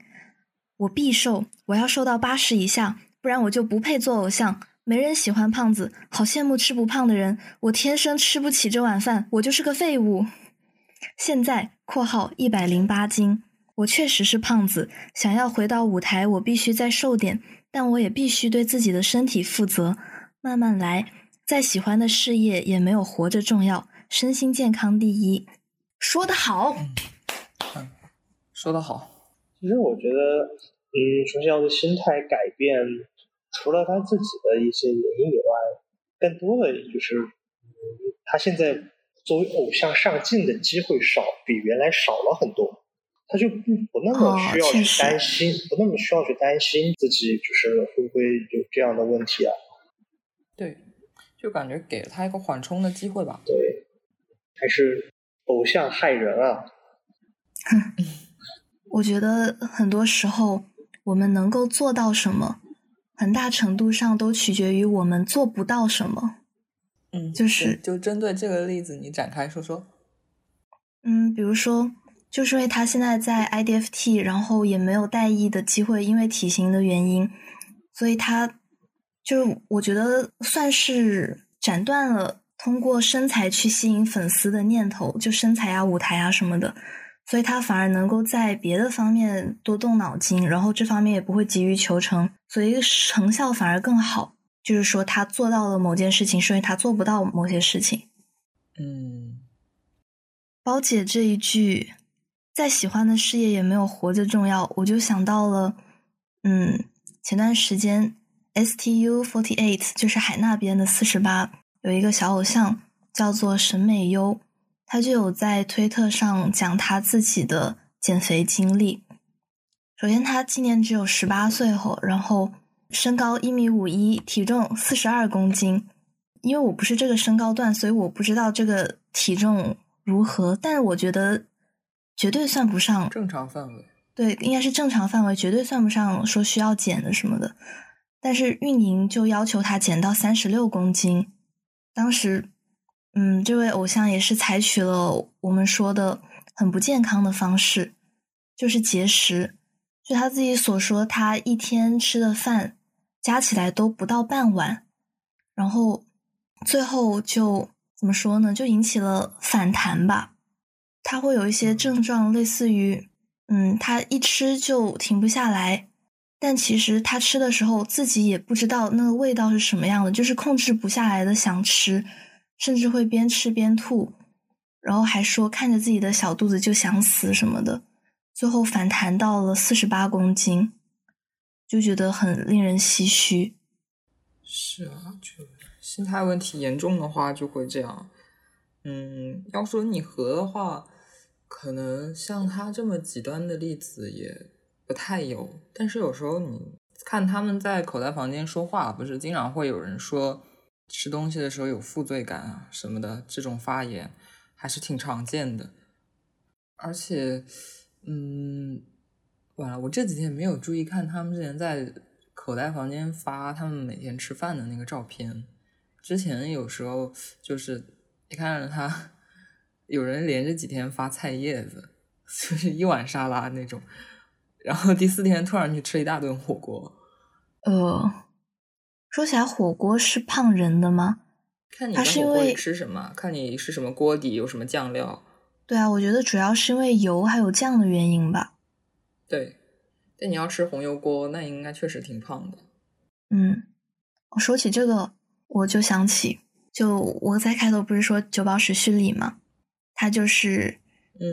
我必瘦，我要瘦到八十以下。不然我就不配做偶像，没人喜欢胖子，好羡慕吃不胖的人。我天生吃不起这碗饭，我就是个废物。现在（括号一百零八斤），我确实是胖子，想要回到舞台，我必须再瘦点，但我也必须对自己的身体负责，慢慢来。再喜欢的事业也没有活着重要，身心健康第一。说得好，嗯，说得好。其实我觉得，嗯，首先要的心态改变。除了他自己的一些原因以外，更多的就是，他现在作为偶像上镜的机会少，比原来少了很多。他就不不那么需要去担心，不那么需要去担心自己就是会不会有这样的问题啊？对，就感觉给了他一个缓冲的机会吧。对，还是偶像害人啊！我觉得很多时候我们能够做到什么，很大程度上都取决于我们做不到什么。嗯，就是就针对这个例子，你展开说说。嗯，比如说，就是因为他现在在 IDFT，然后也没有代役的机会，因为体型的原因，所以他就我觉得算是斩断了通过身材去吸引粉丝的念头，就身材啊、舞台啊什么的，所以他反而能够在别的方面多动脑筋，然后这方面也不会急于求成，所以成效反而更好。就是说，他做到了某件事情，是因为他做不到某些事情。嗯。包姐这一句，再喜欢的事业也没有活着重要，我就想到了，嗯，前段时间 STU forty eight 就是海那边的四十八，有一个小偶像叫做沈美优，他就有在推特上讲他自己的减肥经历。首先，他今年只有十八岁后，然后身高一米五一，体重四十二公斤。因为我不是这个身高段，所以我不知道这个体重。如何？但是我觉得绝对算不上正常范围。对，应该是正常范围，绝对算不上说需要减的什么的。但是运营就要求他减到三十六公斤。当时，嗯，这位偶像也是采取了我们说的很不健康的方式，就是节食。就他自己所说，他一天吃的饭加起来都不到半碗，然后最后就。怎么说呢？就引起了反弹吧。他会有一些症状，类似于，嗯，他一吃就停不下来，但其实他吃的时候自己也不知道那个味道是什么样的，就是控制不下来的想吃，甚至会边吃边吐，然后还说看着自己的小肚子就想死什么的，最后反弹到了四十八公斤，就觉得很令人唏嘘。是啊，就。心态问题严重的话就会这样，嗯，要说拟合的话，可能像他这么极端的例子也不太有。但是有时候你看他们在口袋房间说话，不是经常会有人说吃东西的时候有负罪感啊什么的，这种发言还是挺常见的。而且，嗯，完了，我这几天没有注意看他们之前在口袋房间发他们每天吃饭的那个照片。之前有时候就是你看着他，有人连着几天发菜叶子，就是一碗沙拉那种，然后第四天突然去吃一大顿火锅。呃，说起来火锅是胖人的吗？看你的火锅吃什么，看你是什么锅底，有什么酱料。对啊，我觉得主要是因为油还有酱的原因吧。对，但你要吃红油锅，那应该确实挺胖的。嗯，我说起这个。我就想起，就我在开头不是说九保时序里吗？他就是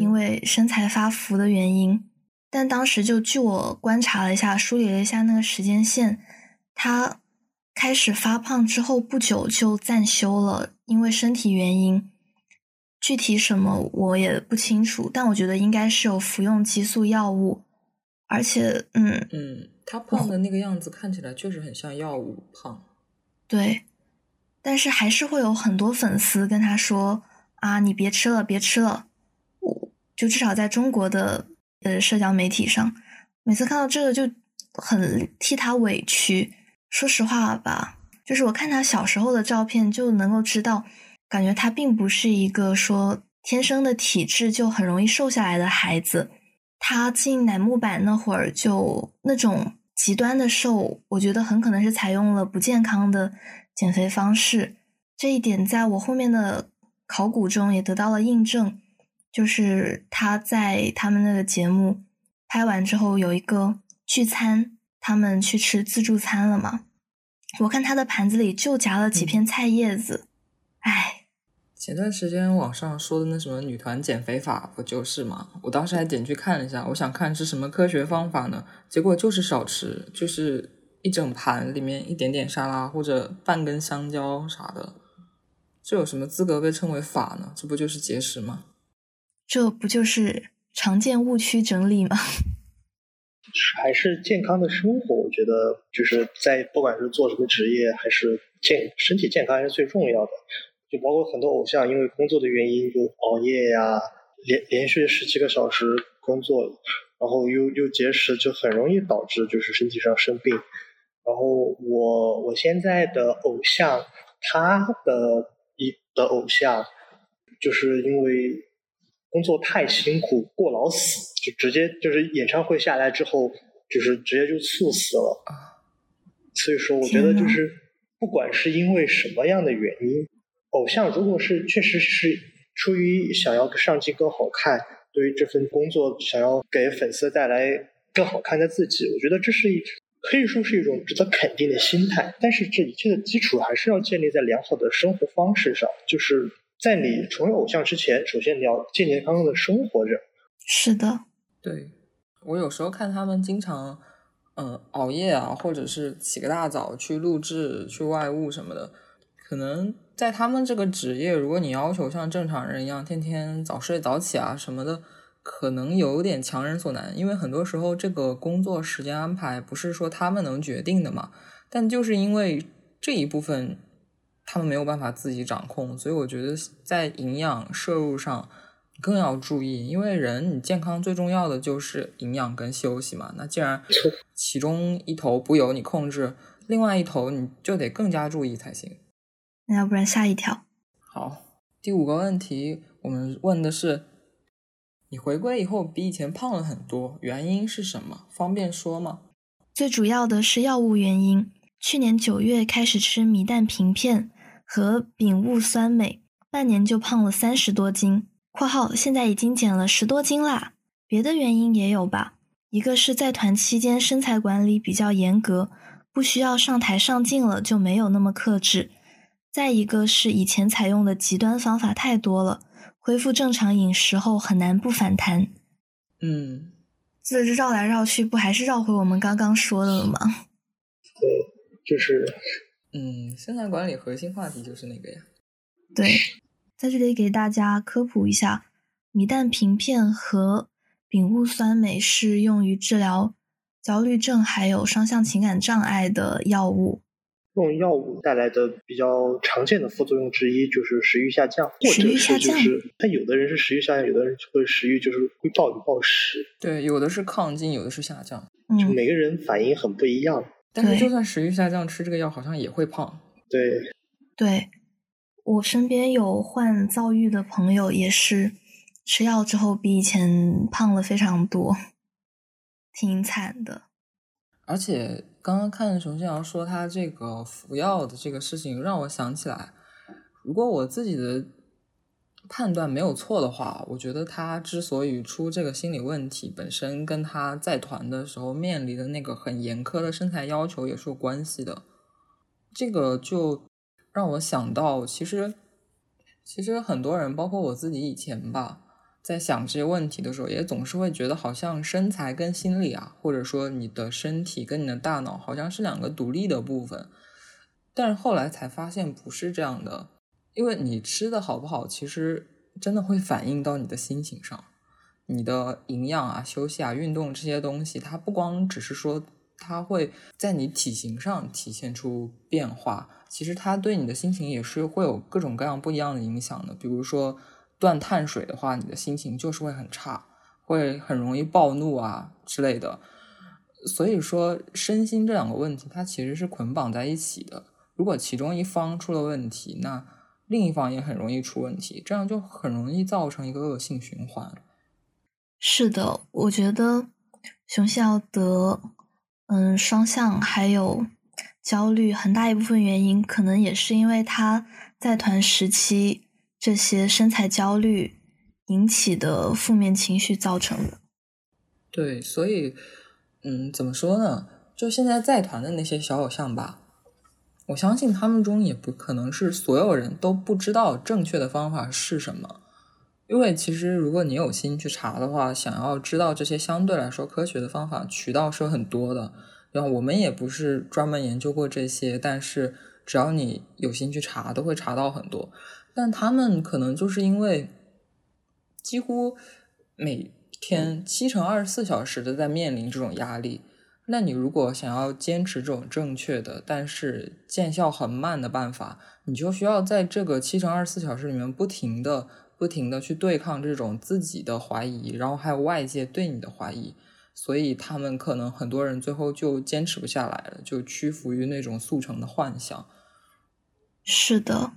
因为身材发福的原因，但当时就据我观察了一下，梳理了一下那个时间线，他开始发胖之后不久就暂休了，因为身体原因，具体什么我也不清楚，但我觉得应该是有服用激素药物，而且，嗯嗯，他胖的那个样子看起来确实很像药物胖，对。但是还是会有很多粉丝跟他说：“啊，你别吃了，别吃了。”我就至少在中国的呃社交媒体上，每次看到这个就很替他委屈。说实话吧，就是我看他小时候的照片就能够知道，感觉他并不是一个说天生的体质就很容易瘦下来的孩子。他进乃木坂那会儿就那种极端的瘦，我觉得很可能是采用了不健康的。减肥方式这一点，在我后面的考古中也得到了印证。就是他在他们那个节目拍完之后，有一个聚餐，他们去吃自助餐了嘛？我看他的盘子里就夹了几片菜叶子。唉，前段时间网上说的那什么女团减肥法，不就是吗？我当时还点去看了一下，我想看是什么科学方法呢？结果就是少吃，就是。一整盘里面一点点沙拉或者半根香蕉啥的，这有什么资格被称为法呢？这不就是节食吗？这不就是常见误区整理吗？还是健康的生活？我觉得就是在不管是做什么职业，还是健身体健康还是最重要的。就包括很多偶像因为工作的原因就熬夜呀，连连续十几个小时工作，然后又又节食，就很容易导致就是身体上生病。然后我我现在的偶像，他的一的偶像，就是因为工作太辛苦过劳死，就直接就是演唱会下来之后，就是直接就猝死了。所以说，我觉得就是不管是因为什么样的原因，偶像如果是确实是出于想要上镜更好看，对于这份工作想要给粉丝带来更好看的自己，我觉得这是一。可以说是一种值得肯定的心态，但是这一切的基础还是要建立在良好的生活方式上。就是在你成为偶像之前，首先你要健健康康的生活着。是的，对我有时候看他们经常嗯熬夜啊，或者是起个大早去录制、去外务什么的，可能在他们这个职业，如果你要求像正常人一样天天早睡早起啊什么的。可能有点强人所难，因为很多时候这个工作时间安排不是说他们能决定的嘛。但就是因为这一部分他们没有办法自己掌控，所以我觉得在营养摄入上更要注意。因为人你健康最重要的就是营养跟休息嘛。那既然其中一头不由你控制，另外一头你就得更加注意才行。那要不然下一条。好，第五个问题我们问的是。你回归以后比以前胖了很多，原因是什么？方便说吗？最主要的是药物原因。去年九月开始吃米氮平片和丙戊酸镁，半年就胖了三十多斤（括号现在已经减了十多斤啦）。别的原因也有吧？一个是在团期间身材管理比较严格，不需要上台上镜了就没有那么克制；再一个是以前采用的极端方法太多了。恢复正常饮食后很难不反弹。嗯，这绕来绕去，不还是绕回我们刚刚说的了吗？对，就是，嗯，身材管理核心话题就是那个呀。对，在这里给大家科普一下，米氮平片和丙戊酸镁是用于治疗焦虑症还有双向情感障碍的药物。这种药物带来的比较常见的副作用之一就是食欲下降，或者是就是他有的人是食欲下降，有的人会食欲就是会暴饮暴食。对，有的是亢进，有的是下降，就每个人反应很不一样。但是就算食欲下降，吃这个药好像也会胖。对，对我身边有患躁郁的朋友，也是吃药之后比以前胖了非常多，挺惨的。而且。刚刚看熊建尧说他这个服药的这个事情，让我想起来，如果我自己的判断没有错的话，我觉得他之所以出这个心理问题，本身跟他在团的时候面临的那个很严苛的身材要求也是有关系的。这个就让我想到，其实其实很多人，包括我自己以前吧。在想这些问题的时候，也总是会觉得好像身材跟心理啊，或者说你的身体跟你的大脑好像是两个独立的部分。但是后来才发现不是这样的，因为你吃的好不好，其实真的会反映到你的心情上。你的营养啊、休息啊、运动这些东西，它不光只是说它会在你体型上体现出变化，其实它对你的心情也是会有各种各样不一样的影响的。比如说。断碳水的话，你的心情就是会很差，会很容易暴怒啊之类的。所以说，身心这两个问题，它其实是捆绑在一起的。如果其中一方出了问题，那另一方也很容易出问题，这样就很容易造成一个恶性循环。是的，我觉得熊孝德，嗯，双向还有焦虑，很大一部分原因，可能也是因为他在团时期。这些身材焦虑引起的负面情绪造成的。对，所以，嗯，怎么说呢？就现在在团的那些小偶像吧，我相信他们中也不可能是所有人都不知道正确的方法是什么。因为其实如果你有心去查的话，想要知道这些相对来说科学的方法，渠道是很多的。然后我们也不是专门研究过这些，但是只要你有心去查，都会查到很多。但他们可能就是因为几乎每天七乘二十四小时的在面临这种压力，那你如果想要坚持这种正确的，但是见效很慢的办法，你就需要在这个七乘二十四小时里面不停的、不停的去对抗这种自己的怀疑，然后还有外界对你的怀疑。所以他们可能很多人最后就坚持不下来了，就屈服于那种速成的幻想。是的，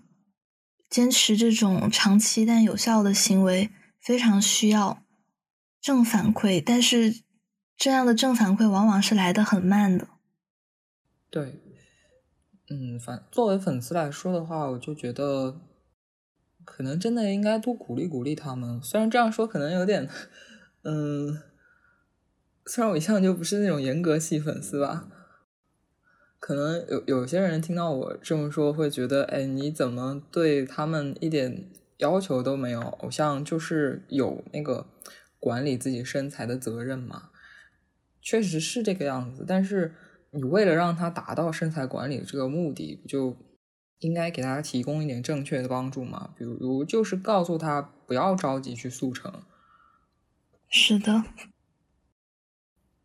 坚持这种长期但有效的行为非常需要正反馈，但是这样的正反馈往往是来的很慢的。对，嗯，反作为粉丝来说的话，我就觉得可能真的应该多鼓励鼓励他们。虽然这样说可能有点，嗯。虽然我一向就不是那种严格系粉丝吧，可能有有些人听到我这么说，会觉得，哎，你怎么对他们一点要求都没有？偶像就是有那个管理自己身材的责任嘛，确实是这个样子。但是你为了让他达到身材管理这个目的，就应该给他提供一点正确的帮助嘛？比如就是告诉他不要着急去速成。是的。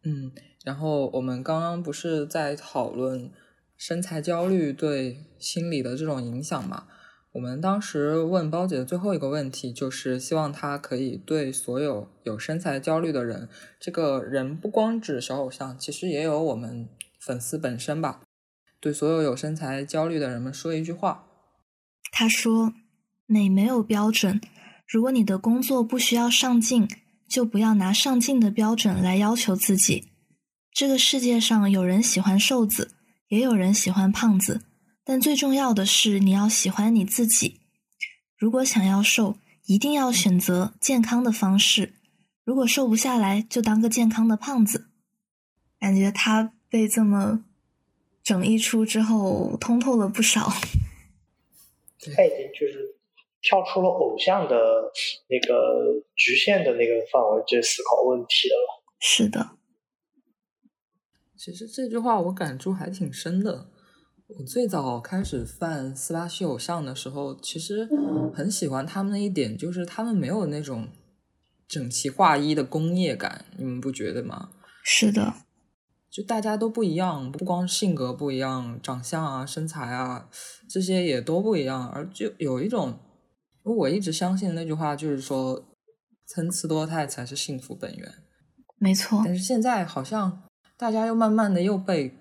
嗯，然后我们刚刚不是在讨论身材焦虑对心理的这种影响嘛？我们当时问包姐的最后一个问题，就是希望她可以对所有有身材焦虑的人，这个人不光指小偶像，其实也有我们粉丝本身吧，对所有有身材焦虑的人们说一句话。她说：“美没有标准，如果你的工作不需要上镜。”就不要拿上镜的标准来要求自己。这个世界上有人喜欢瘦子，也有人喜欢胖子，但最重要的是你要喜欢你自己。如果想要瘦，一定要选择健康的方式；如果瘦不下来，就当个健康的胖子。感觉他被这么整一出之后，通透了不少。他已经就是。跳出了偶像的那个局限的那个范围，去思考问题了。是的，其实这句话我感触还挺深的。我最早开始犯斯巴系偶像的时候，其实很喜欢他们的一点，就是他们没有那种整齐划一的工业感，你们不觉得吗？是的，就大家都不一样，不光性格不一样，长相啊、身材啊这些也都不一样，而就有一种。我一直相信那句话就是说，参差多态才是幸福本源。没错。但是现在好像大家又慢慢的又被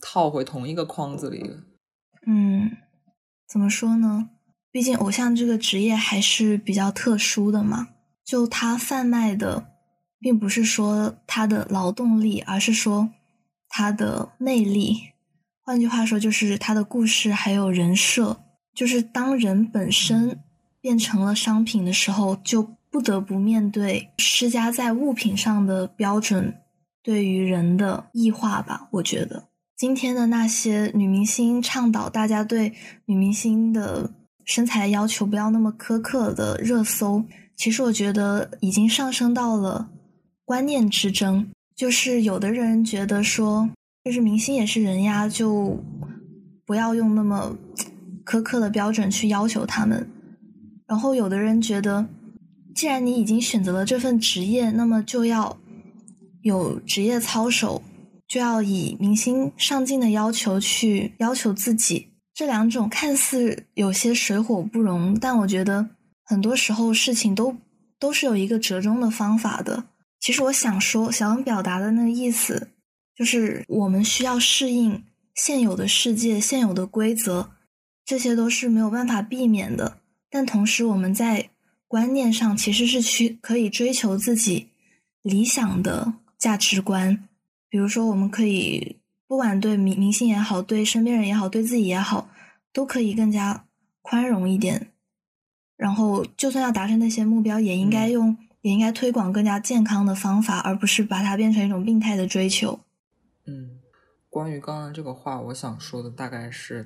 套回同一个框子里了。嗯，怎么说呢？毕竟偶像这个职业还是比较特殊的嘛。就他贩卖的，并不是说他的劳动力，而是说他的魅力。换句话说，就是他的故事还有人设。就是当人本身。变成了商品的时候，就不得不面对施加在物品上的标准对于人的异化吧。我觉得今天的那些女明星倡导大家对女明星的身材要求不要那么苛刻的热搜，其实我觉得已经上升到了观念之争。就是有的人觉得说，就是明星也是人呀，就不要用那么苛刻的标准去要求他们。然后，有的人觉得，既然你已经选择了这份职业，那么就要有职业操守，就要以明星上镜的要求去要求自己。这两种看似有些水火不容，但我觉得很多时候事情都都是有一个折中的方法的。其实我想说，想表达的那个意思，就是我们需要适应现有的世界、现有的规则，这些都是没有办法避免的。但同时，我们在观念上其实是去可以追求自己理想的价值观。比如说，我们可以不管对明明星也好，对身边人也好，对自己也好，都可以更加宽容一点。然后，就算要达成那些目标，也应该用，也应该推广更加健康的方法，而不是把它变成一种病态的追求。嗯，关于刚刚这个话，我想说的大概是。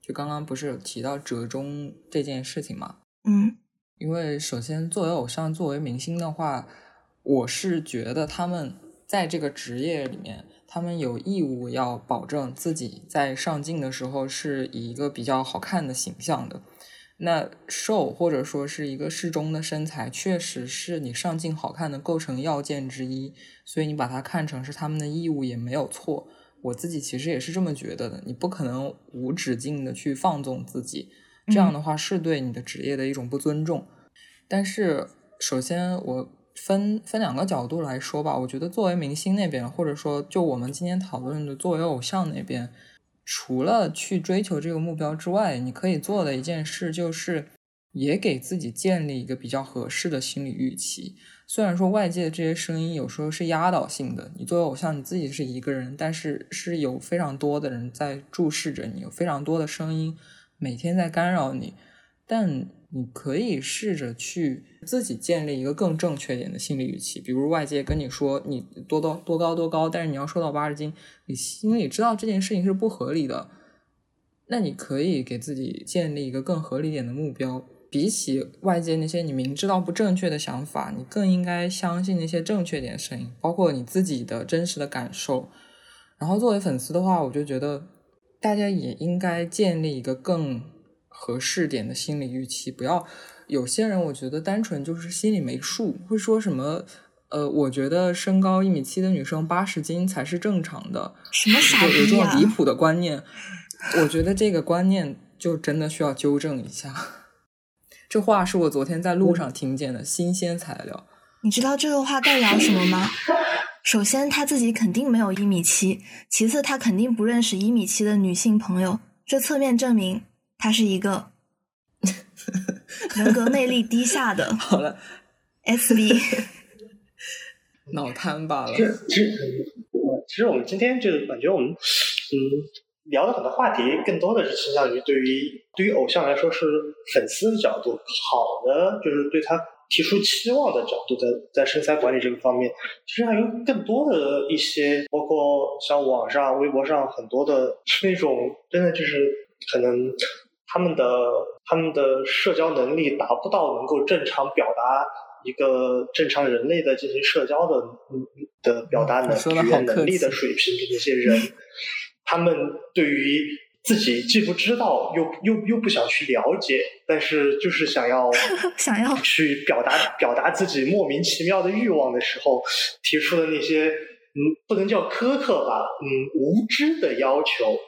就刚刚不是有提到折中这件事情嘛？嗯，因为首先作为偶像、作为明星的话，我是觉得他们在这个职业里面，他们有义务要保证自己在上镜的时候是以一个比较好看的形象的。那瘦或者说是一个适中的身材，确实是你上镜好看的构成要件之一，所以你把它看成是他们的义务也没有错。我自己其实也是这么觉得的，你不可能无止境的去放纵自己，这样的话是对你的职业的一种不尊重。但是，首先我分分两个角度来说吧，我觉得作为明星那边，或者说就我们今天讨论的作为偶像那边。除了去追求这个目标之外，你可以做的一件事就是，也给自己建立一个比较合适的心理预期。虽然说外界这些声音有时候是压倒性的，你作为偶像你自己是一个人，但是是有非常多的人在注视着你，有非常多的声音每天在干扰你，但。你可以试着去自己建立一个更正确点的心理预期，比如外界跟你说你多多多高多高，但是你要瘦到八十斤，你心里知道这件事情是不合理的，那你可以给自己建立一个更合理点的目标。比起外界那些你明知道不正确的想法，你更应该相信那些正确点的声音，包括你自己的真实的感受。然后作为粉丝的话，我就觉得大家也应该建立一个更。合适点的心理预期，不要有些人，我觉得单纯就是心里没数，会说什么，呃，我觉得身高一米七的女生八十斤才是正常的，什么傻逼有这种离谱的观念，我觉得这个观念就真的需要纠正一下。这话是我昨天在路上听见的新鲜材料。你知道这个话代表什么吗？首先他自己肯定没有一米七，其次他肯定不认识一米七的女性朋友，这侧面证明。他是一个人格魅力低下的，好了，SB，脑瘫罢了。其实，其实我们今天就感觉我们嗯聊的很多话题，更多的是倾向于对于对于偶像来说是粉丝的角度，好的就是对他提出期望的角度，在在身材管理这个方面，其实还有更多的一些，包括像网上、微博上很多的是那种真的就是可能。他们的他们的社交能力达不到能够正常表达一个正常人类的进行社交的的表达能语言能力的水平的那些人，他们对于自己既不知道又又又不想去了解，但是就是想要 想要去表达表达自己莫名其妙的欲望的时候，提出的那些嗯不能叫苛刻吧，嗯无知的要求。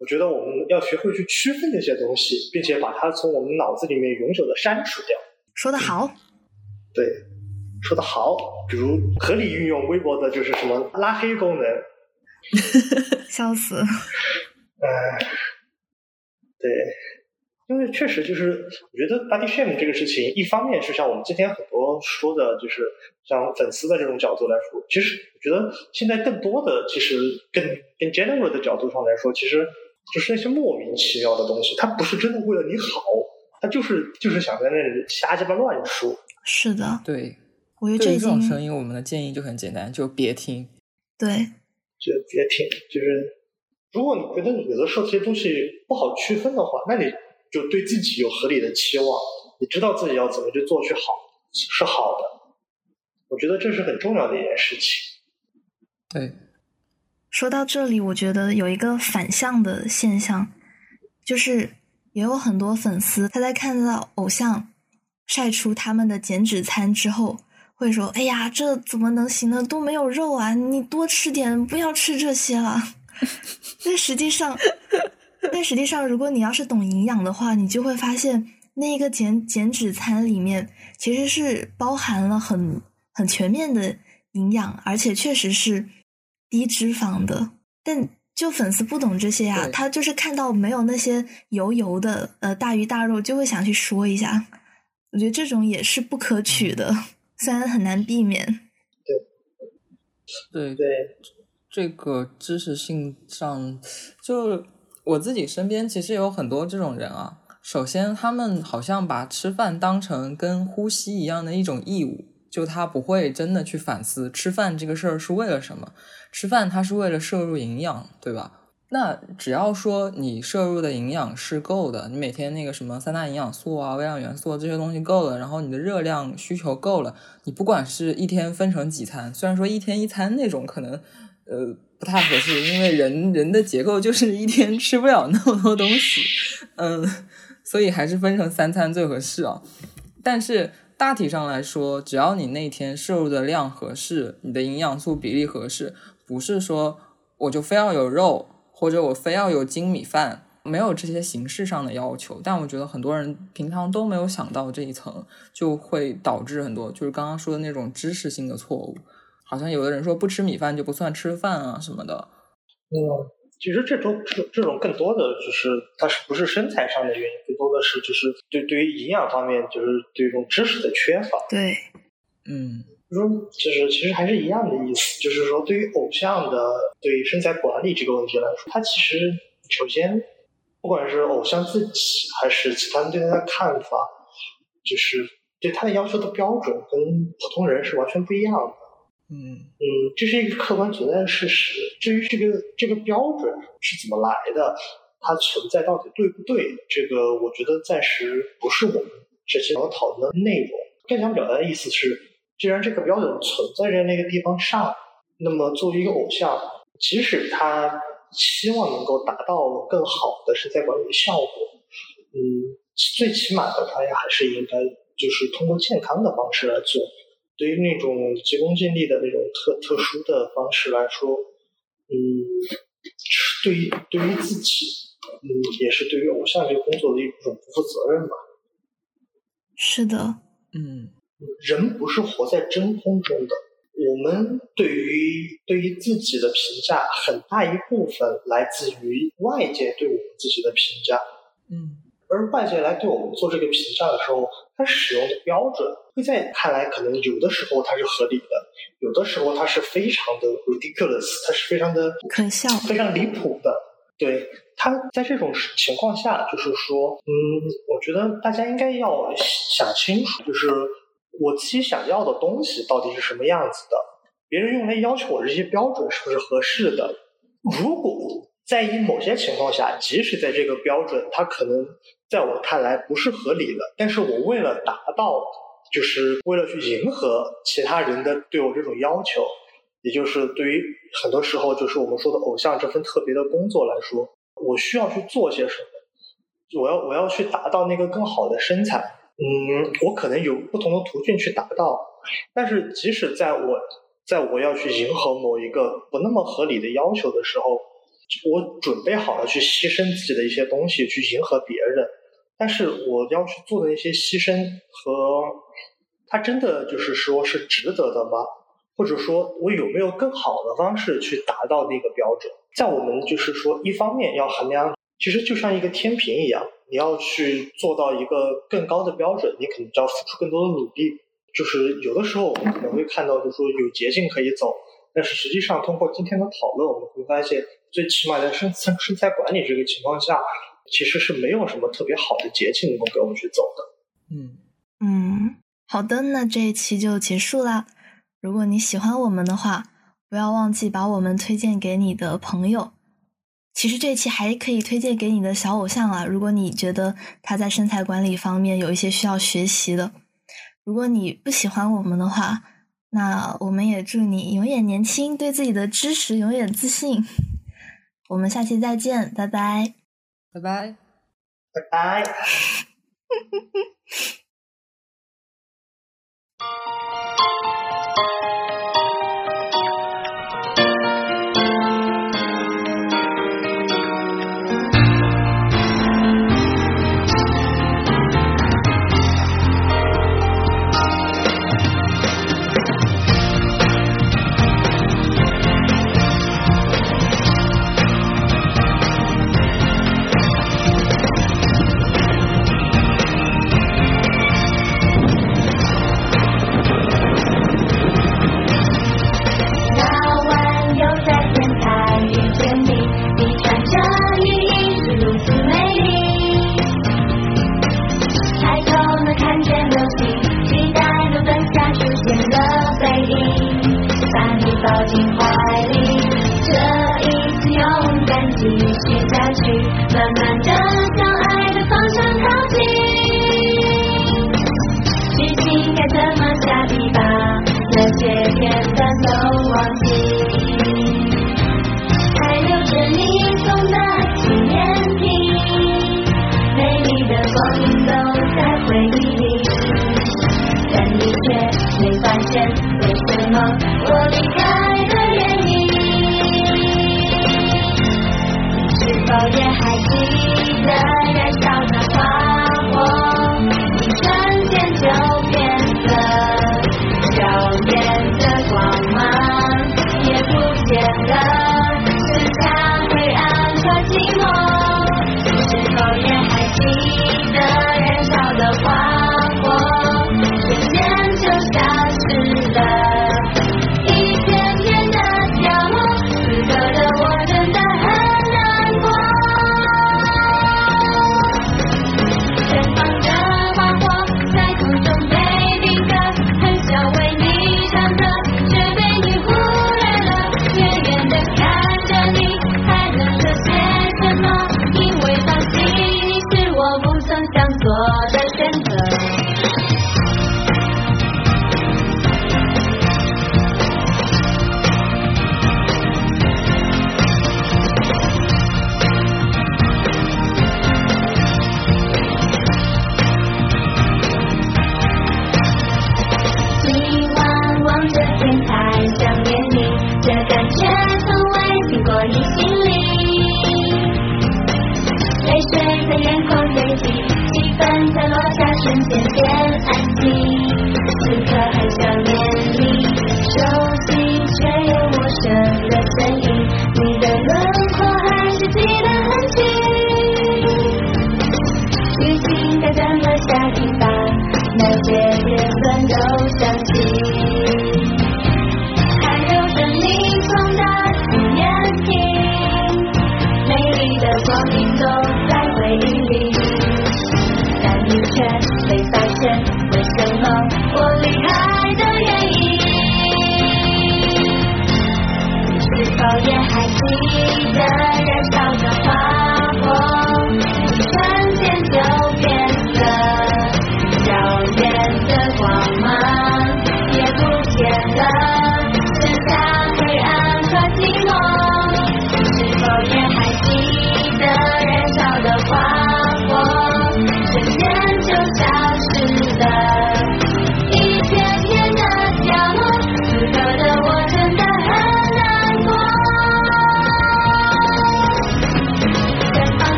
我觉得我们要学会去区分那些东西，并且把它从我们脑子里面永久的删除掉。说得好，对，说得好。比如合理运用微博的就是什么拉黑功能，笑死。嗯，对，因为确实就是，我觉得 body shame 这个事情，一方面是像我们今天很多说的，就是像粉丝的这种角度来说，其实我觉得现在更多的，其实更更 general 的角度上来说，其实。就是那些莫名其妙的东西，他不是真的为了你好，他就是就是想在那里瞎鸡巴乱说。是的，对。我觉得这种声音，我们的建议就很简单，就别听。对，就别听。就是如果你觉得有的时候这些东西不好区分的话，那你就对自己有合理的期望，你知道自己要怎么去做去好是好的。我觉得这是很重要的一件事情。对。说到这里，我觉得有一个反向的现象，就是也有很多粉丝他在看到偶像晒出他们的减脂餐之后，会说：“哎呀，这怎么能行呢？都没有肉啊！你多吃点，不要吃这些了。”但实际上，但实际上，如果你要是懂营养的话，你就会发现，那个减减脂餐里面其实是包含了很很全面的营养，而且确实是。低脂肪的，但就粉丝不懂这些呀，他就是看到没有那些油油的呃大鱼大肉，就会想去说一下。我觉得这种也是不可取的，虽然很难避免。对对对，这个知识性上，就我自己身边其实有很多这种人啊。首先，他们好像把吃饭当成跟呼吸一样的一种义务。就他不会真的去反思吃饭这个事儿是为了什么，吃饭它是为了摄入营养，对吧？那只要说你摄入的营养是够的，你每天那个什么三大营养素啊、微量元素这些东西够了，然后你的热量需求够了，你不管是一天分成几餐，虽然说一天一餐那种可能呃不太合适，因为人人的结构就是一天吃不了那么多东西，嗯。所以还是分成三餐最合适啊。但是大体上来说，只要你那天摄入的量合适，你的营养素比例合适，不是说我就非要有肉，或者我非要有精米饭。没有这些形式上的要求，但我觉得很多人平常都没有想到这一层，就会导致很多就是刚刚说的那种知识性的错误。好像有的人说不吃米饭就不算吃饭啊什么的。嗯，其实这种这这种更多的就是它是不是身材上的原因，更多的是就是对对于营养方面就是对这种知识的缺乏。对，嗯，说就是其实还是一样的意思，就是说对于偶像的对于身材管理这个问题来说，它其实首先。不管是偶像自己还是其他人对他的看法，就是对他的要求的标准跟普通人是完全不一样的。嗯嗯，这是一个客观存在的事实。至于这个这个标准是怎么来的，它存在到底对不对，这个我觉得暂时不是我们这期要讨论的内容。更想表达的意思是，既然这个标准存在在那个地方上，那么作为一个偶像，即使他。希望能够达到更好的身材管理的效果，嗯，最起码的，他也还是应该就是通过健康的方式来做。对于那种急功近利的那种特特殊的方式来说，嗯，对于对于自己，嗯，也是对于偶像这个工作的一种不负责任吧。是的，嗯，人不是活在真空中的。我们对于对于自己的评价，很大一部分来自于外界对我们自己的评价。嗯，而外界来对我们做这个评价的时候，它使用的标准会在看来可能有的时候它是合理的，有的时候它是非常的 ridiculous，它是非常的可笑、非常离谱的。对，它在这种情况下，就是说，嗯，我觉得大家应该要想清楚，就是。我自己想要的东西到底是什么样子的？别人用来要求我这些标准是不是合适的？如果在以某些情况下，即使在这个标准，它可能在我看来不是合理的，但是我为了达到，就是为了去迎合其他人的对我这种要求，也就是对于很多时候就是我们说的偶像这份特别的工作来说，我需要去做些什么？我要我要去达到那个更好的身材。嗯，我可能有不同的途径去达到，但是即使在我在我要去迎合某一个不那么合理的要求的时候，我准备好了去牺牲自己的一些东西去迎合别人，但是我要去做的那些牺牲和他真的就是说是值得的吗？或者说我有没有更好的方式去达到那个标准？在我们就是说一方面要衡量，其实就像一个天平一样。你要去做到一个更高的标准，你肯定就要付出更多的努力。就是有的时候我们可能会看到，就是说有捷径可以走，但是实际上通过今天的讨论，我们会发现，最起码在身身身材管理这个情况下，其实是没有什么特别好的捷径能够给我们去走的。嗯嗯，好的，那这一期就结束啦。如果你喜欢我们的话，不要忘记把我们推荐给你的朋友。其实这期还可以推荐给你的小偶像啊，如果你觉得他在身材管理方面有一些需要学习的。如果你不喜欢我们的话，那我们也祝你永远年轻，对自己的知识永远自信。我们下期再见，拜拜，拜拜，拜拜。还